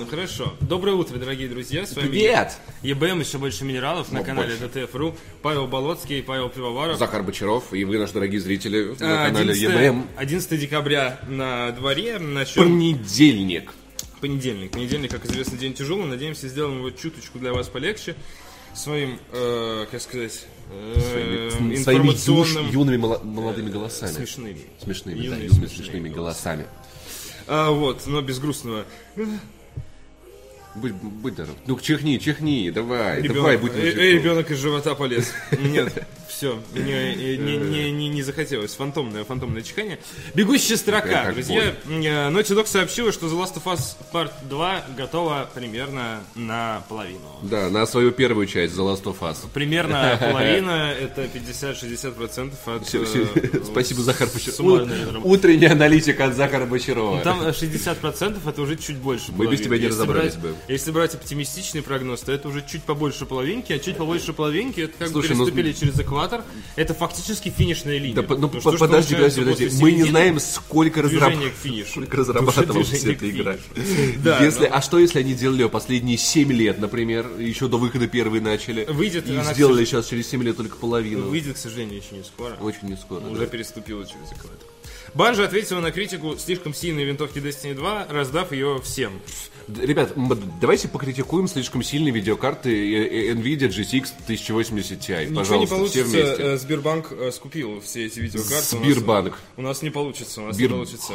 Ладно, хорошо. Доброе утро, дорогие друзья. С вами Привет! ЕБМ, еще больше минералов на Ну, канале. ДТФ.ру. Павел Болоцкий, Павел Пивоваров. Захар Бочаров и вы, наши дорогие зрители, на А, канале 11, ЕБМ. 11 декабря на дворе. Начнем Понедельник. понедельник. Понедельник, как известно, день тяжелый. Надеемся, сделаем его чуточку для вас полегче. Своим, э, как сказать, э, Своими, своими юж- информационным... юными моло- молодыми голосами. Смешными. Смешными, да, Юными юными смешными смешными голосами. А, вот, но без грустного. Будь, будь здоров. Ну, чихни, чихни, давай, давай, Ребенок, будь э, э, ребенок из живота полез. Нет, все, не, не, не, не, не захотелось. Фантомное, фантомное чихание. Бегущая строка, Как друзья. э, Naughty Dog сообщила, что The Last of Us Part 2 готова примерно на половину. Да, на свою первую часть The Last of Us. Примерно половина, это 50-60% от... Всё, э, всё. Спасибо, Захар Бочаров. суммарной разработки. Утренний аналитик от Захара Бочарова. Там э, 60% это уже чуть больше Мы без половины. тебя не Если разобрались брать- бы. Если брать оптимистичный прогноз, то это уже чуть побольше половинки, а чуть побольше половинки, это как бы Слушай, ну- переступили через экватор. Это фактически финишная линия. Да, ну, по- подожди, подожди, подожди. Мы не знаем, сколько, разраб- сколько разрабатывалась Движение эта игра. Да, Если, но- А что, если они делали ее последние 7 лет, например, еще до выхода первой начали, Выйдет и сделали сейчас через 7 лет только половину? Выйдет, к сожалению, еще не скоро. Очень не скоро. Уже да. переступила через экватор. Банжа ответила на критику слишком сильной винтовки Destiny 2, раздав ее всем. Ребят, давайте покритикуем слишком сильные видеокарты э, э, NVIDIA GTX 1080 Ti. Ничего Пожалуйста, не все получится. вместе. э, Сбербанк скупил все эти видеокарты. У нас- Сбербанк. У нас не получится, у нас Бир- не получится.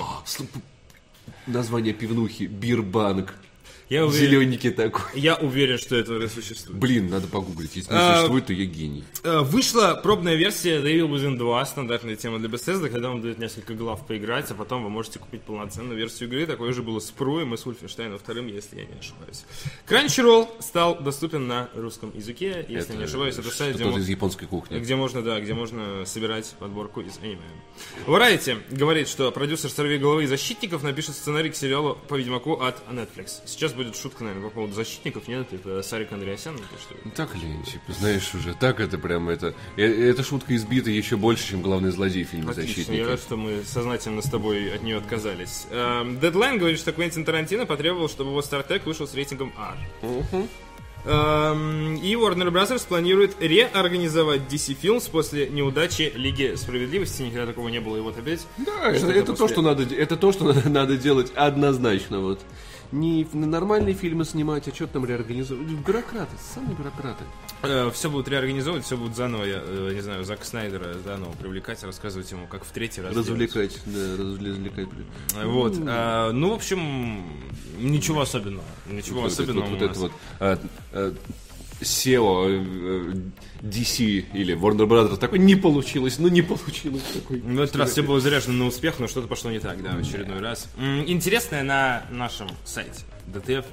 Название пивнухи. Бирбанк. Я уверен, Зелененький такой. я уверен, что это уже существует. Блин, надо погуглить. Если не А, существует, то я гений. Э, Вышла пробная версия The Evil Within 2, стандартная тема для Bethesda, когда вам дают несколько глав поиграть, а потом вы можете купить полноценную версию игры. Такое же было с Пруем и с Wolfenstein вторым, если я не ошибаюсь. Crunchyroll стал доступен на русском языке, если я не ошибаюсь, это сайт, где, из японской кухни. где можно, да, где можно собирать подборку из аниме. Variety говорит, что продюсер «Сорви головы и защитников» напишет сценарий к сериалу по Ведьмаку от Netflix. Сейчас будет шутка, наверное, по поводу защитников, нет? Это Сарик Андреасян напишет. Ну, Так, Ленчик, знаешь уже, так это прям это... э, Эта шутка избита еще больше, чем главный злодей в фильме Отлично, «Защитники». я рад, что мы сознательно с тобой от нее отказались. Эм, Deadline говорит, что Квентин Тарантино потребовал, чтобы его Trek вышел с рейтингом R. Эм, И Warner Bros. планирует реорганизовать DC Films после неудачи Лиги Справедливости. Никогда такого не было, и вот опять. Да, это, это то, после- что надо, это то, что надо делать однозначно. Вот. Не нормальные фильмы снимать, а что там реорганизовать? Бюрократы, самые бюрократы. все будут реорганизовывать, все будут заново, я э, не знаю, Зак Снайдера заново привлекать, рассказывать ему, как в третий раз. делать. Развлекать, да, развлекать. Вот. э, ну, в общем, ничего особенного. Ничего Вот, особенного. вот, это вот а, а, SEO э, DC или Warner Brothers такой не получилось, ну не получилось такой. В этот раз все было заряжено на успех, но что-то пошло не так, да, в очередной раз. Интересное на нашем сайте DTF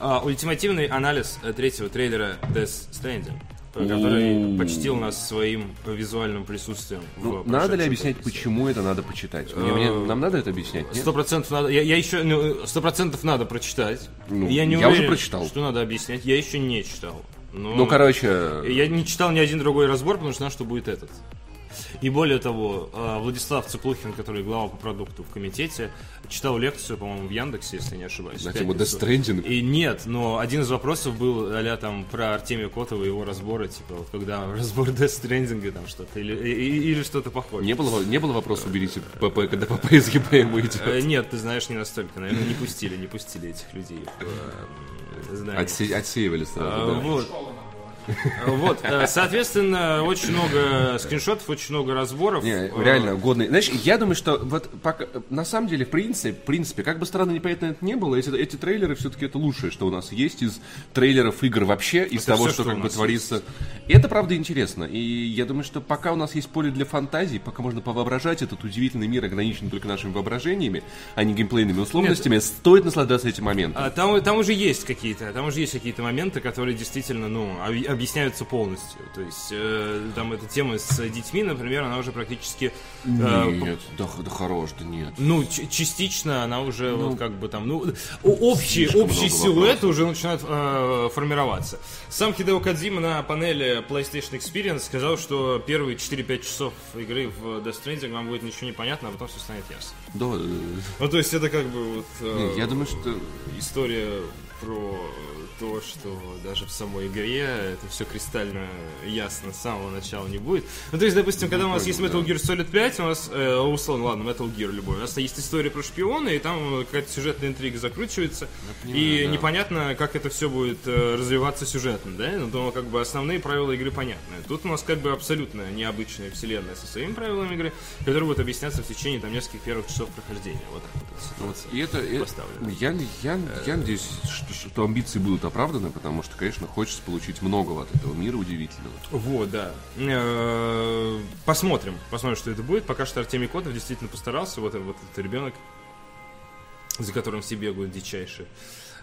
а, ультимативный анализ э, третьего трейлера Death Stranding, э, который почтил нас своим э, визуальным присутствием. в Ну, надо ли объяснять, почему это надо почитать? Мне- мне- Э, нам надо это объяснять? Сто процентов надо. Я, я еще ну, сто процентов надо прочитать. Ну, я не я уже уверен, прочитал. Что надо объяснять? Я еще не читал. Но Ну, короче, я не читал ни один другой разбор, потому что знал, что будет этот. И более того, э, Владислав Цыплухин, который глава по продукту в комитете, читал лекцию, по-моему, в Яндексе, если не ошибаюсь. на тему. Death Stranding. И нет, но один из вопросов был а там про Артемия Котова и его разборы, типа, вот когда разбор Death Stranding там что-то, или, или что-то похожее. Не было, не было вопроса уберите ПП, когда ПП из ГПМ идет. Э, Нет, ты знаешь, не настолько. Наверное, не пустили, не пустили этих людей в здание. Отсе- отсеивали сразу, А, да. Вот. Вот, э, соответственно, очень много скриншотов, очень много разборов. Не, Э, реально годный. Знаешь, я думаю, что вот пока, на самом деле, в принципе, в принципе, как бы странно непонятно это не было, эти, эти трейлеры все-таки это лучшее, что у нас есть из трейлеров игр вообще, из Это того, всё, что, что как бы творится. И это правда интересно. И я думаю, что пока у нас есть поле для фантазии, пока можно повоображать этот удивительный мир, ограниченный только нашими воображениями, а не геймплейными условностями, стоит наслаждаться этим моментом. А там, там уже есть какие-то, там уже есть какие-то моменты, которые действительно, ну, объясняются полностью. То есть, э, там эта тема с детьми, например, она уже практически, э, Нет, да, х- да хорош, да нет. ну, частично она уже вот как бы там, ну, общий, общий силуэт уже начинает э, формироваться. Сам Хидео Кадзима на панели PlayStation Experience сказал, что первые 4-5 часов игры в Death Stranding вам будет ничего не понятно, а потом все станет ясно. Да, э, Ну, то есть это как бы вот э, нет, я думаю, что история про то, что даже в самой игре это все кристально ясно с самого начала не будет. Ну, то есть, допустим, когда у нас есть Metal Gear Solid 5, у нас, э, условно, ладно, Metal Gear любой, у нас есть история про шпиона, и там какая-то сюжетная интрига закручивается, понимаю, и да. непонятно, как это все будет э, развиваться сюжетно, да? Ну, то как бы основные правила игры понятны. Тут у нас как бы абсолютно необычная вселенная со своими правилами игры, которые будут объясняться в течение там нескольких первых часов прохождения. Вот так вот. вот и это, это я, я, я надеюсь, что, что амбиции будут оправданы, потому что, конечно, хочется получить многого от этого мира удивительного. Вот, да. Э, посмотрим, посмотрим, что это будет. Пока что Артемий Котов действительно постарался. Вот, вот этот ребенок, за которым все бегают дичайшие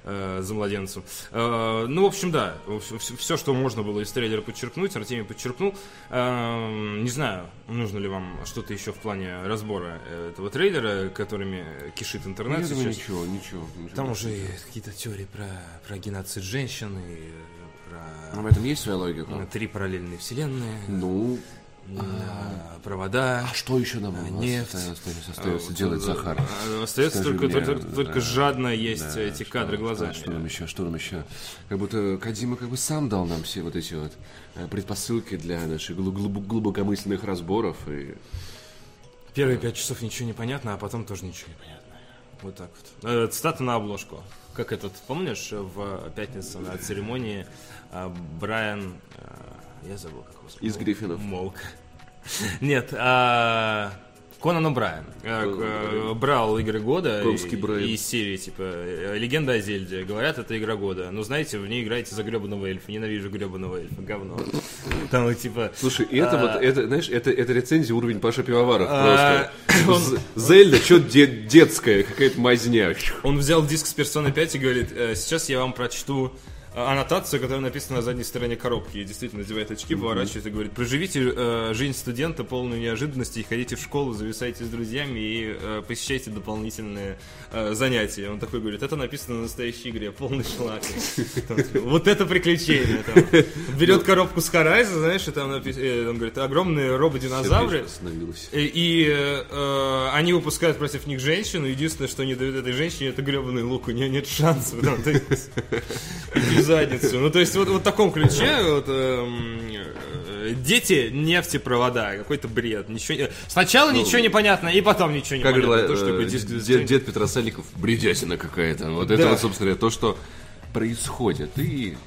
э, за младенцем. Э, ну, в общем, да, все, что можно было из трейлера подчеркнуть, Артемий подчеркнул. Э, не знаю, нужно ли вам что-то еще в плане разбора этого трейлера, которыми кишит интернет Я думаю, ничего, ничего. Там уже какие-то теории про, про геноцид женщин и про... Ну, в этом есть своя логика. Три параллельные вселенные. Ну, провода. А что еще нам а, нефть. остается, остается а, делать, Захар? Остается только, мне, только, да, только жадно есть да, эти кадры глазами. Что, что нам еще, что нам еще? Как будто Кадима как бы сам дал нам все вот эти вот э, предпосылки для наших глуб глубокомысленных разборов. И... Первые пять часов ничего не понятно, а потом тоже ничего не понятно. Вот так вот. Э, цитата на обложку. Как этот, помнишь, в пятницу на церемонии э, Брайан я забыл, как его Из Гриффинов. Молк. Нет, а... Конан О'Брайен э, э, брал игры года из серии, типа, э, Легенда о Зельде. Говорят, это игра года. Но знаете, в ней играете за гребаного эльфа. Ненавижу гребаного эльфа. Говно. Там, типа... Слушай, это а, вот, это, знаешь, это, это рецензия уровень Паша Пивоваров а, просто. Зельда, что детская, какая-то мазня. Он взял диск с Persona 5 и говорит, сейчас я вам прочту аннотацию, которая написана на задней стороне коробки. И действительно надевает очки, mm-hmm. поворачивается и говорит, проживите э, жизнь студента полную неожиданностей, ходите в школу, зависайте с друзьями и э, посещайте дополнительные э, занятия. Он такой говорит, это написано на настоящей игре, полный шлак. Вот это приключение. Берет коробку с Horizon, знаешь, и там написано, он говорит, огромные рободинозавры. И э, они выпускают против них женщину. Единственное, что они дают этой женщине, это гребаный лук. У нее нет шансов задницу. Ну, то есть, вот, вот в таком ключе, вот, эм, э, дети, нефтепровода, какой-то бред. Ничего, сначала ну, ничего не понятно, и потом ничего не как понятно. Говорила, то, что э, диск, дед, дед Петросальников, бредятина какая-то. Вот да. это вот, собственно, то, что происходит. И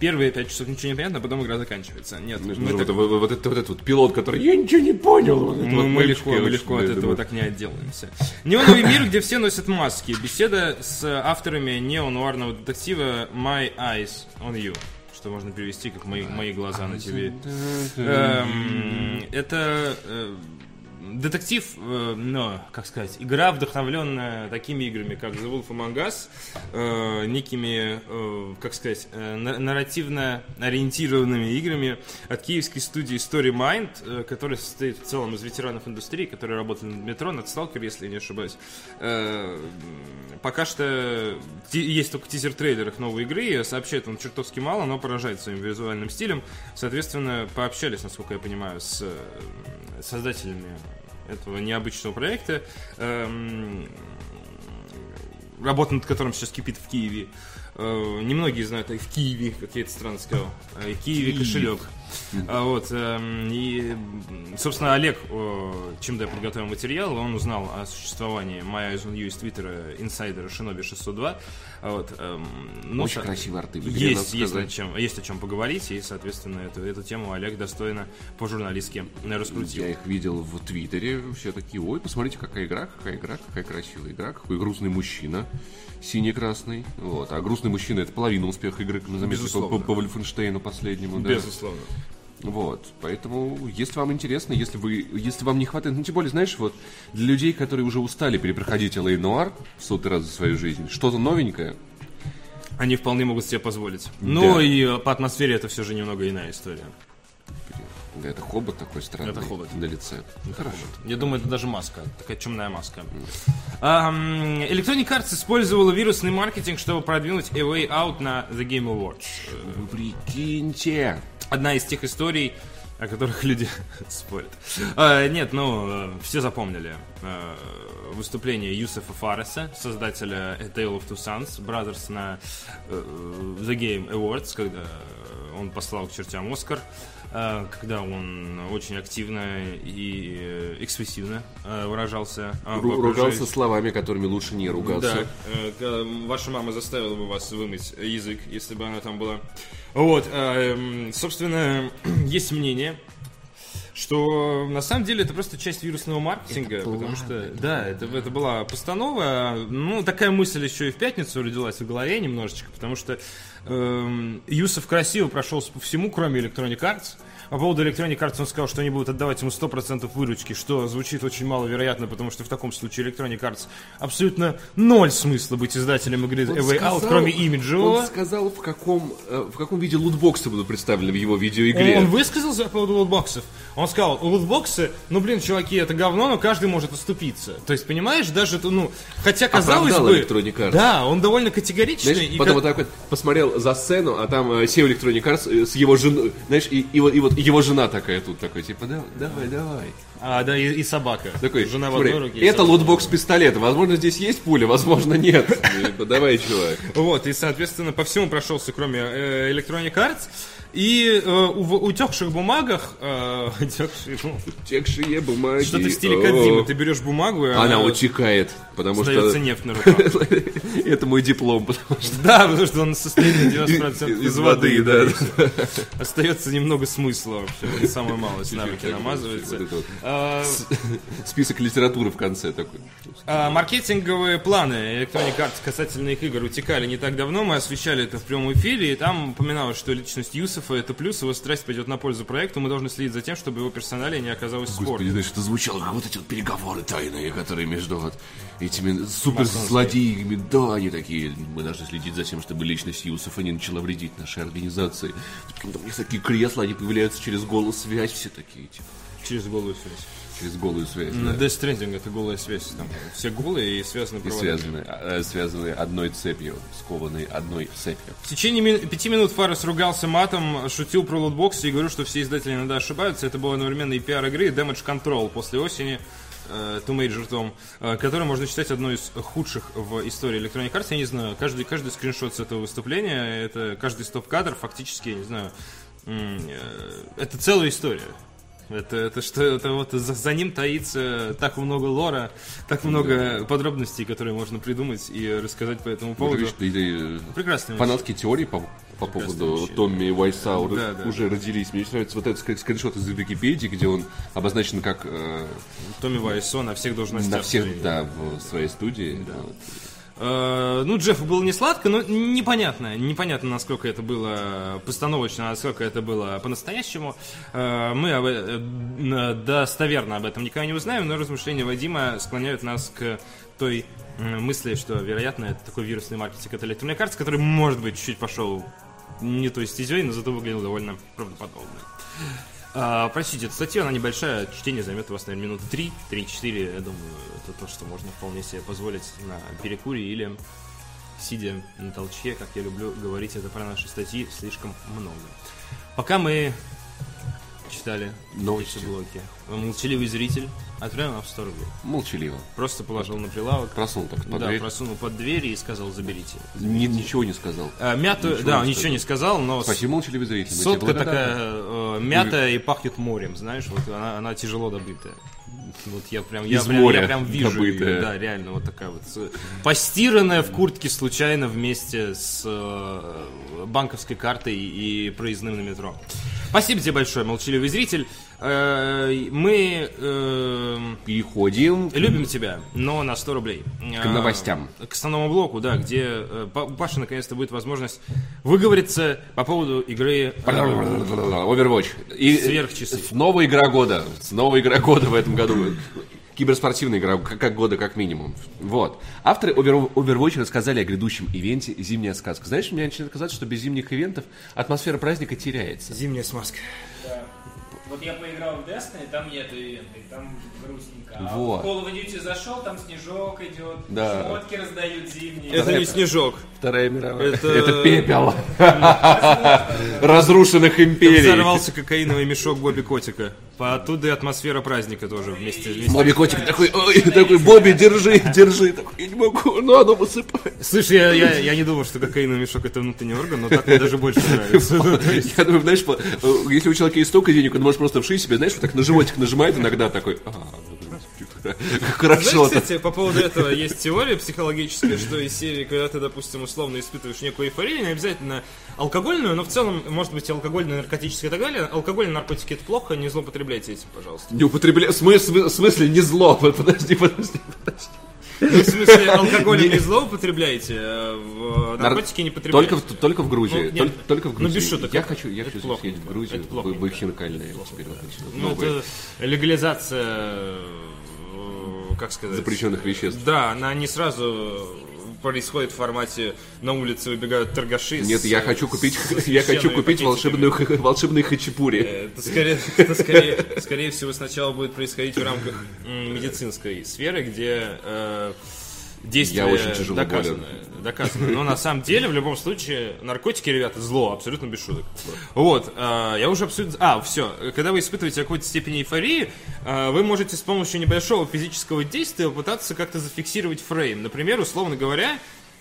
первые пять часов ничего не понятно, а потом игра заканчивается. Нет, мы, мы вот, так... вот, вот, это, вот этот вот пилот, который я ничего не понял. Вот мы, вот мы легко, мы легко от этого так не отделаемся. Неоновый мир, где все носят маски. Беседа с авторами неонуарного детектива My Eyes on You что можно перевести как мои, мои глаза на тебе. Эм, это э, детектив, э, но, как сказать, игра, вдохновленная такими играми, как The Wolf Among Us, э, некими, э, как сказать, э, нарративно ориентированными играми от киевской студии Story Mind, э, которая состоит в целом из ветеранов индустрии, которые работали над метро, над Stalker, если я не ошибаюсь. Э, пока что есть только тизер-трейлер их новой игры, сообщает он чертовски мало, но поражает своим визуальным стилем. Соответственно, пообщались, насколько я понимаю, с э, создателями этого необычного проекта, эм, работа над которым сейчас кипит в Киеве. Э, немногие знают, и в Киеве, как я это странно сказал, э, Киеве кошелек. А вот, эм, и, собственно, Олег, чем я подготовил материал, он узнал о существовании My Eyes on You из твиттера инсайдера Shinobi 602. А вот, эм, ну, Очень красивые арты. Есть, есть, о чем, есть о чем поговорить, и, соответственно, эту, эту тему Олег достойно по-журналистски раскрутил. Я их видел в Твиттере, все такие, ой, посмотрите, какая игра, какая игра, какая красивая игра, какой грустный мужчина, синий-красный. Вот. А грустный мужчина это половина успеха игры, как мы заметили по, по, по Вольфенштейну последнему. Да. Безусловно. Вот, поэтому, если вам интересно, если вы, если вам не хватает, ну, тем более, знаешь, вот, для людей, которые уже устали перепроходить L.A. Noir сотый раз за свою жизнь, что-то новенькое, они вполне могут себе позволить. Да. Ну и по атмосфере это все же немного иная история. Да, это хобот такой странный. Это хобот. На лице. Это Хорошо. Хобот. Я думаю, это даже маска. Такая чумная маска. Electronic Arts использовала вирусный маркетинг, чтобы продвинуть A Way Out на The Game Awards. Прикиньте. Одна из тех историй, о которых люди спорят. А, нет, ну, все запомнили а, выступление Юсефа Фареса, создателя A Tale of Two Sons, Brothers на uh, The Game Awards, когда он послал к чертям Оскар, uh, когда он очень активно и э, экспрессивно uh, выражался. Ру- ругался словами, которыми лучше не ругаться. Да, ваша мама заставила бы вас вымыть язык, если бы она там была. Вот, эм, собственно, есть мнение, что на самом деле это просто часть вирусного маркетинга, потому что, да, это, это была постанова, ну, такая мысль еще и в пятницу родилась в голове немножечко, потому что эм, Юсов красиво прошелся по всему, кроме Electronic Arts, по поводу Electronic Arts он сказал, что они будут отдавать ему 100% выручки, что звучит очень маловероятно, потому что в таком случае Electronic Arts абсолютно ноль смысла быть издателем игры он A Way сказал, Out, кроме имиджевого. Он сказал, в каком, э, в каком виде лутбоксы будут представлены в его видеоигре. Он, он высказался по поводу лутбоксов. Он сказал, лутбоксы, ну блин, чуваки, это говно, но каждый может оступиться. То есть, понимаешь, даже, ну, хотя казалось Оправдал бы... Electronic Arts. Да, он довольно категоричный. Знаешь, и потом как... вот так вот посмотрел за сцену, а там э, SEO Electronic Arts с его женой, знаешь, и, и, вот, и вот его жена такая тут, такой, типа, давай, давай, давай. А, да, и, и собака. Такой, Жена смотри, в одной руке. Это лутбокс пистолета. Возможно, здесь есть пуля, возможно, нет. Типа, давай, чувак. Вот, и, соответственно, по всему прошелся, кроме э, Electronic Arts. И э, в утекших бумагах... Э, утекшие, ну, утекшие бумаги. Что-то в стиле Кадзимы. Ты берешь бумагу, и она, она утекает, потому что... нефть на руках. Это мой диплом, потому что... Да, потому что он состоит на 90% из воды, да. Остается немного смысла вообще. Самое малость навыки намазывается. А, список литературы в конце такой. А, маркетинговые планы Electronic Arts касательно их игр утекали не так давно. Мы освещали это в прямом эфире, и там упоминалось, что личность Юсов Юсефа это плюс, его страсть пойдет на пользу проекту, мы должны следить за тем, чтобы его персоналия не оказалось спорным. Господи, знаешь, это звучало как вот эти вот переговоры тайные, которые между вот этими суперзлодеями, да, они такие, мы должны следить за тем, чтобы личность Юсефа не начала вредить нашей организации. Там есть такие кресла, они появляются через голос связь, все такие, типа. Через голую связь через голую связь. На да. Death Stranding это голая связь. Там все голые и связаны и связаны, э, связаны одной цепью, скованные одной цепью. В течение ми- пяти минут Фарес ругался матом, шутил про лутбоксы и говорил, что все издатели иногда ошибаются. Это было одновременно и пиар игры, и Damage Control после осени. Uh, Two Major Tom, uh, который можно считать одной из худших в истории Electronic Arts. Я не знаю, каждый, каждый скриншот с этого выступления, это каждый стоп-кадр фактически, я не знаю, это целая история. Это, это что, это вот за, за ним таится так много лора, так много да. подробностей, которые можно придумать и рассказать по этому поводу. Ну, ты, Прекрасная Фанатские теории по, по поводу вещь. Томми Уайсаура да, да. уже родились. Мне нравится вот этот скриншот из Википедии, где он обозначен как... Э, Томми Вайсо на всех должностях. На всех, да, в своей студии. Да. Вот. Э, ну, Джеффу было не сладко, но непонятно. Непонятно, насколько это было постановочно, насколько это было по-настоящему. Э, мы э, достоверно об этом никогда не узнаем, но размышления Вадима склоняют нас к той мысли, что, вероятно, это такой вирусный маркетинг от Electronic Arts, который, может быть, чуть-чуть пошел не той стезей, но зато выглядел довольно правдоподобно. А, простите, статья, она небольшая, чтение займет у вас, наверное, минут 3, 3-4, я думаю, это то, что можно вполне себе позволить на перекуре или сидя на толчке, как я люблю говорить это про наши статьи, слишком много. Пока мы читали новости блоки, молчаливый зритель Отправил нам 100 рублей. Молчаливо. Просто положил на прилавок. Просунул так под да, дверь. просунул под дверь и сказал, заберите. Ни, ничего не сказал. А, мяту, ничего да, не ничего не сказал, но... Спасибо, молчаливый зритель. Сотка такая э, мята и пахнет морем, знаешь, вот она, она тяжело добытая. Вот я прям, я, прям, моря я прям вижу добытая. ее, да, реально вот такая вот постиранная в куртке случайно вместе с э, банковской картой и проездным на метро. Спасибо тебе большое, молчаливый зритель. Э, мы э, переходим. Любим тебя, но на 100 рублей. К новостям. К основному блоку, да, где у Паши наконец-то будет возможность выговориться по поводу игры Overwatch. И сверхчасы. Новая игра года. Новая игра года в этом году. Киберспортивная игра, как года как минимум. Вот. Авторы Overwatch рассказали о грядущем ивенте «Зимняя сказка». Знаешь, мне начинает казаться, что без зимних ивентов атмосфера праздника теряется. Зимняя смазка. Вот я поиграл в Destiny, там нет ивенты, там грустненько. А Вот. в Call of Duty зашел, там снежок идет, Да. шмотки раздают зимние. Это не снежок. Вторая мировая. Это- Это пепел. Разрушенных империй. Взорвался кокаиновый мешок Бобби Котика. По оттуда и атмосфера праздника тоже вместе. вместе. Бобби котик такой, ой, такой, Бобби, держи, держи. Такой, я не могу, надо высыпать. Слушай, я, я, я не думал, что кокаиновый мешок это внутренний орган, но так мне даже больше нравится. Я думаю, знаешь, э, если у человека есть столько денег, он может просто вшить себе, знаешь, вот так на животик нажимает иногда такой, «А, хорошо Знаешь, кстати, по поводу этого есть теория психологическая, что из серии, когда ты, допустим, условно испытываешь некую эйфорию, не обязательно алкогольную, но в целом, может быть, алкогольную, наркотическую и так далее. Алкоголь и наркотики это плохо, не злоупотребляйте этим, пожалуйста. Не употребляй, в смысле, в смысле не зло, подожди, подожди, подожди. Ну, в смысле, алкоголь не злоупотребляйте, а в наркотики не потребляйте. Только только в Грузии. Ну, только, только в ну, Грузии. без шуток, Я хочу, я хочу съездить в Грузию, в, вот эти вот Ну, это легализация, э, как сказать... запрещенных веществ. Да, она не сразу происходит в формате на улице выбегают торгаши. Нет, с- я хочу с купить, я хочу купить волшебную, волшебные хачапури. Это скорее, это скорее, скорее всего сначала будет происходить в рамках медицинской сферы, где э, действие Я очень тяжело доказано, доказано. Но на самом деле, в любом случае, наркотики, ребята, зло, абсолютно без шуток. Вот, э, я уже абсолютно... А, все, когда вы испытываете какую-то степень эйфории, э, вы можете с помощью небольшого физического действия попытаться как-то зафиксировать фрейм. Например, условно говоря,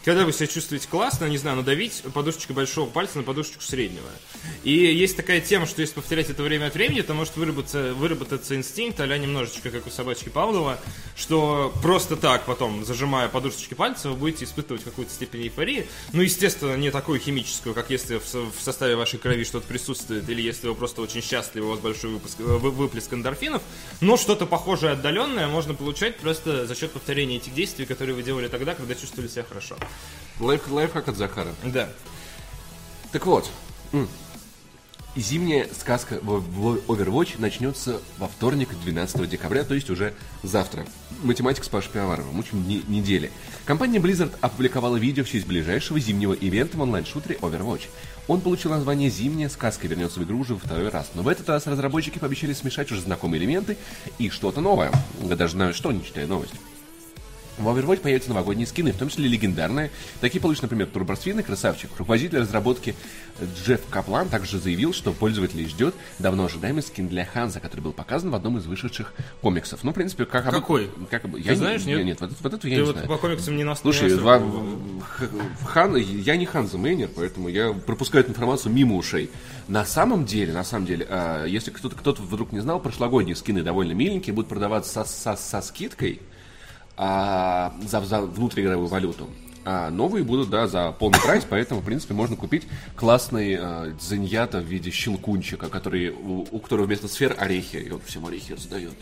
когда вы себя чувствуете классно, не знаю, надавить подушечкой большого пальца на подушечку среднего. И есть такая тема, что если повторять это время от времени, то может выработаться, выработаться инстинкт, а немножечко, как у собачки Павлова, что просто так потом, зажимая подушечки пальца, вы будете испытывать какую-то степень эйфории. Ну, естественно, не такую химическую, как если в, со- в составе вашей крови что-то присутствует, или если вы просто очень счастливы, у вас большой выпуск, э, вы- выплеск эндорфинов. Но что-то похожее, отдаленное можно получать просто за счет повторения этих действий, которые вы делали тогда, когда чувствовали себя хорошо. Лайф, лайфхак от Захара. Да. Так вот, зимняя сказка в в Overwatch начнется во вторник, 12 декабря, то есть уже завтра. Математик с Пашей Пиаваровым, учим не- недели. Компания Blizzard опубликовала видео в честь ближайшего зимнего ивента в онлайн-шутере Overwatch. Он получил название «Зимняя сказка» и вернется в игру уже во второй раз. Но в этот раз разработчики пообещали смешать уже знакомые элементы и что-то новое. Я даже знаю, что, не читая новость. В Overwatch появятся новогодние скины, в том числе легендарные. Такие получит, например, Турборсвин и Красавчик. Руководитель разработки Джефф Каплан также заявил, что пользователей ждет давно ожидаемый скин для Ханза, который был показан в одном из вышедших комиксов. Ну, в принципе, как... обы- Какой? Как, Ты я знаешь, не, нет? Нет, вот, вот это я Ты не вот знаю. по комиксам не нас Слушай, не в Хан, я не Ханза Мейнер, поэтому я пропускаю эту информацию мимо ушей. На самом деле, на самом деле, а, если кто-то кто вдруг не знал, прошлогодние скины довольно миленькие, будут продаваться со, со- со скидкой а, за, за внутриигровую валюту. А новые будут, да, за полный прайс, поэтому, в принципе, можно купить классный а, дзеньята в виде щелкунчика, который, у, у которого вместо сфер орехи, и он всем орехи раздает.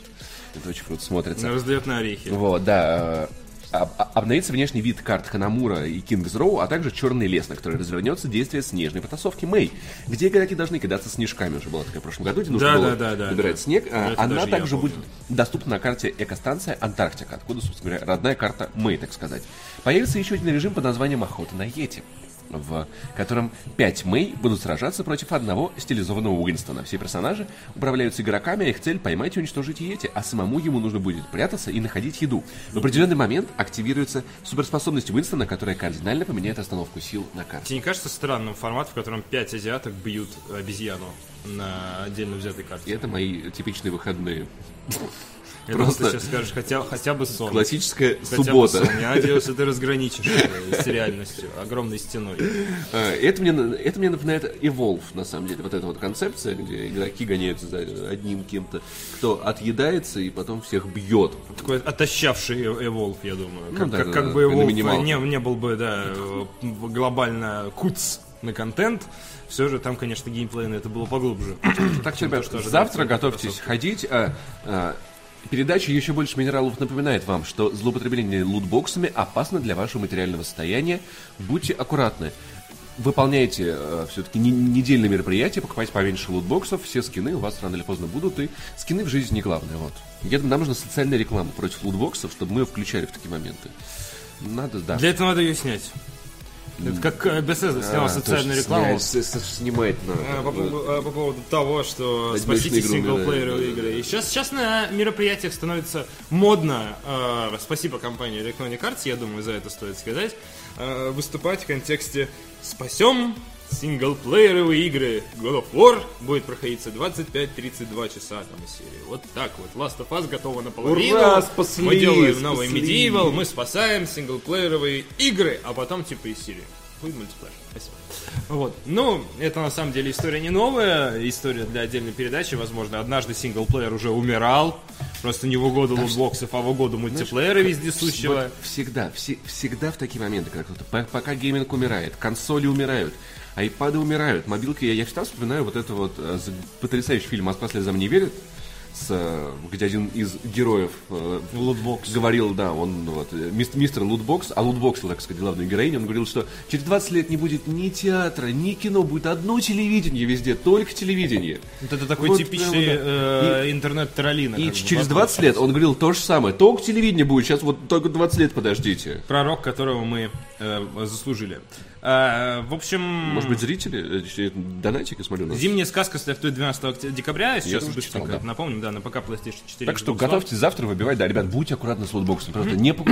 Это очень круто смотрится. Раздает на орехи. Вот, да. э, Обновится внешний вид карт Ханамура и Кингс Роу, а также Черный лес, на который развернется действие снежной потасовки Мэй, где игроки должны кидаться снежками. Уже была такая в прошлом году, где нужно Да, было да, да, выбирать да. снег. А, это Она также будет доступна на карте экостанция Антарктика, откуда, собственно говоря, родная карта Мэй, так сказать. Появится еще один режим под названием Охота на Йети в котором 5 Мэй будут сражаться против одного стилизованного Уинстона. Все персонажи управляются игроками, а их цель поймать и уничтожить Йети, а самому ему нужно будет прятаться и находить еду. В определенный момент активируется суперспособность Уинстона, которая кардинально поменяет остановку сил на карте. Тебе не кажется странным формат, в котором пять азиаток бьют обезьяну на отдельно взятой И карте? это мои типичные выходные. Я думал, просто ты сейчас скажешь хотя, хотя бы сон. Классическая Хотя бы суббота. сон. Я надеялся, ты разграничишь с реальностью, огромной стеной. А, Это мне, это мне напоминает Evolve, на самом деле. Вот эта вот концепция, где игроки гоняются за одним кем-то, кто отъедается и потом всех бьет. Такой отощавший Evolve, я думаю. Ну Как, да, как, да, как да, бы Evolve не, не был бы, да, э, глобально куц на контент, все же там, конечно, геймплей на это было поглубже. Так что, ребят, что завтра от готовьтесь ходить. а, а, Передача «Еще больше минералов» напоминает вам, что злоупотребление лутбоксами опасно для вашего материального состояния. Будьте аккуратны. Выполняйте все-таки недельные мероприятия, покупайте поменьше лутбоксов, все скины у вас рано или поздно будут, и скины в жизни не главное. Вот. Я думаю, нам нужна социальная реклама против лутбоксов, чтобы мы ее включали в такие моменты. Надо, да. Для этого надо ее снять. Это как э, Bethesda сняла А, социальную рекламу. Снимает э, По, поводу- э, по поводу того, что спасите синглплееровые игры. И сейчас, сейчас на мероприятиях становится модно, э, спасибо компании Electronic Arts, я думаю, за это стоит сказать, э, выступать в контексте «Спасем синглплееровые игры». God of War будет проходиться 25-32 часа там из серии. Вот так вот. Last of Us готова наполовину. Ура, спасли, Мы делаем новый спасли. Medieval, мы спасаем синглплееровые игры, а потом типа из серии. Будет мультиплеер. Спасибо. Вот. Ну, это на самом деле история не новая, история для отдельной передачи, возможно. Однажды синглплеер уже умирал, просто не в угоду лутбоксов, а в угоду мультиплеера. Вот всегда, все- всегда в такие моменты, когда кто-то, по- пока гейминг умирает, консоли умирают, айпады умирают, мобилки, я, я всегда вспоминаю вот это вот э, потрясающий фильм «Москва слезам не верит», с, э, где один из героев э, Лутбокс. говорил, да, он вот, э, мис- мистер Лутбокс, а Лутбокс, так сказать, главную героиню, он говорил, что через 20 лет не будет ни театра, ни кино, будет одно телевидение везде, только телевидение. Вот это такой Вот, типичный да, вот, да. э, интернет-троллина. И бы, через вопрос. 20 лет он говорил то же самое, только телевидение будет, сейчас вот только 20 лет подождите. Пророк, которого мы э, заслужили. А, в общем... Может быть, зрители, э, донатчики, смотрю, нас. Зимняя сказка стартует 12 октя- декабря, сейчас быстренько читал, да. напомним, да, на ПК PlayStation 4. Так что Xbox One. готовьте завтра выбивать, да, ребят, будьте аккуратны с лутбоксом. Просто не вы,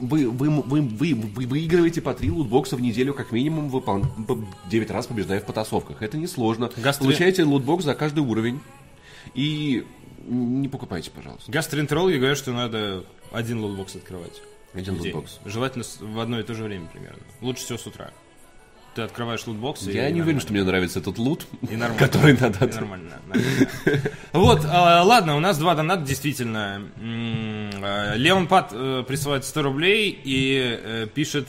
вы, вы, вы, вы, вы выигрываете по три лутбокса в неделю, как минимум, выпол... 9 раз побеждая в потасовках. Это несложно. Гастро- Получаете лутбокс за каждый уровень. И не покупайте, пожалуйста. Гастроэнтерологи говорят, что надо один лутбокс открывать. Один в день. лутбокс. Желательно в одно и то же время примерно. Лучше всего с утра. Ты открываешь лутбокс и Я не уверен, нормально. что мне нравится этот лут, И нормально. который надо... И нормально. нормально. Вот, а, ладно, у нас два доната, действительно. А, Леон Пат э, присылает 100 рублей и э, пишет...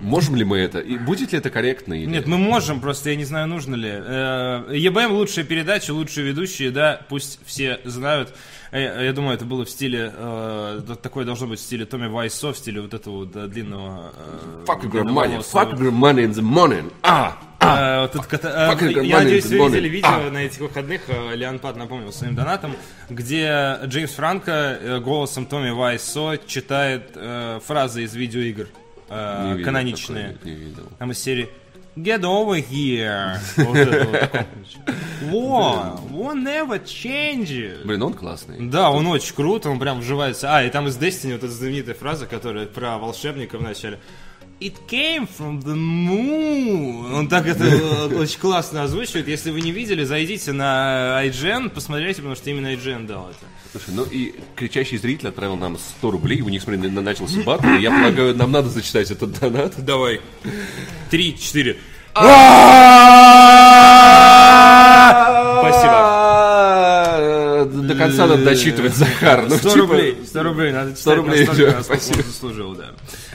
Можем ли мы это? И будет ли это корректно? Или... Нет, мы можем, просто я не знаю, нужно ли. Э, ебэм лучшая передача, лучшие ведущие, да, пусть все знают. Э, Я думаю, это было в стиле, э, такое должно быть в стиле Томми Вайсо, в стиле вот этого да, длинного... э, Fuck you, grab money. Fuck you, grab money in the morning. А! А, а, Я надеюсь, вы видели видео А. на этих выходных. Леон Пат напомнил своим донатом, где Джеймс Франко голосом Томми Вайсо читает э, фразы из видеоигр э, Не видел каноничные. такого, Не видел. Там из серии Get over here. War, war never changes. Блин, он классный. Да, он очень крут, он прям вживается. А, и там из Destiny вот эта знаменитая фраза, которая про волшебника в начале. It came from the moon. Он так это э, очень классно озвучивает. Если вы не видели, зайдите на IGN, посмотрите, потому что именно IGN дал это. Слушай, ну и кричащий зритель отправил нам 100 рублей, у них, смотри, на- начался батл, и я полагаю, нам надо зачитать этот донат. Давай. Три, четыре. Спасибо. До конца надо дочитывать, Захар. Ну, 100 типа, рублей, 100 рублей, надо читать 100 рублей, спасибо. заслужил, да.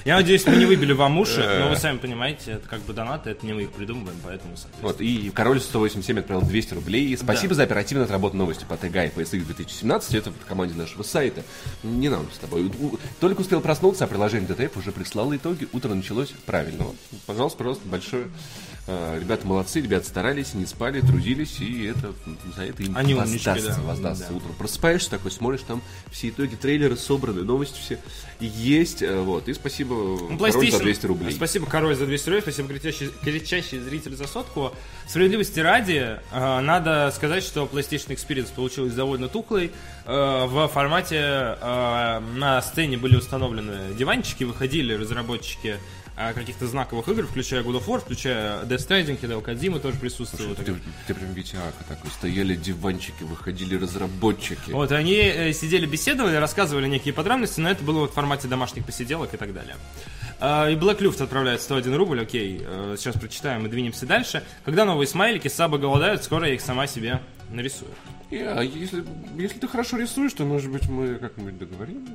Я надеюсь, мы не выбили вам уши, но вы сами понимаете, это как бы донаты, это не мы их придумываем, поэтому. Вот, и Король 187 отправил 200 рублей. И спасибо за оперативно отработанную новости по ТГ и PSX 2017. Это в команде нашего сайта. Не нам с тобой. Только успел проснуться, а приложение ДТФ уже прислало итоги. Утро началось правильно. Вот, пожалуйста, просто большое. Э, Ребята молодцы, ребята старались, не спали, трудились, и это за это им Они умнички, воздастся, да. воздастся Да. утром. Просыпаешься такой, смотришь, там все итоги, трейлеры собраны, новости все есть. э, Вот, и спасибо Ну, Король за PlayStation. 200 рублей. Спасибо, Король, за 200 рублей. Спасибо, кричащий, кричащий зритель за сотку. Справедливости ради, э, надо сказать, что PlayStation Experience получилась довольно тухлой. Э, в формате на сцене были установлены диванчики, выходили разработчики каких-то знаковых игр, включая God of War, включая Death Stranding, Хидео Кодзима тоже присутствовал. Ты, ты прям Витяка такой, стояли диванчики, выходили разработчики. Вот, они э, сидели, беседовали, рассказывали некие подробности, но это было вот в формате домашних посиделок и так далее. А, И Black Luft отправляет 101 рубль, окей, э, сейчас прочитаем и двинемся дальше. Когда новые смайлики, сабы голодают, скоро я их сама себе нарисую. А если, если ты хорошо рисуешь, то, может быть, мы как-нибудь договорим?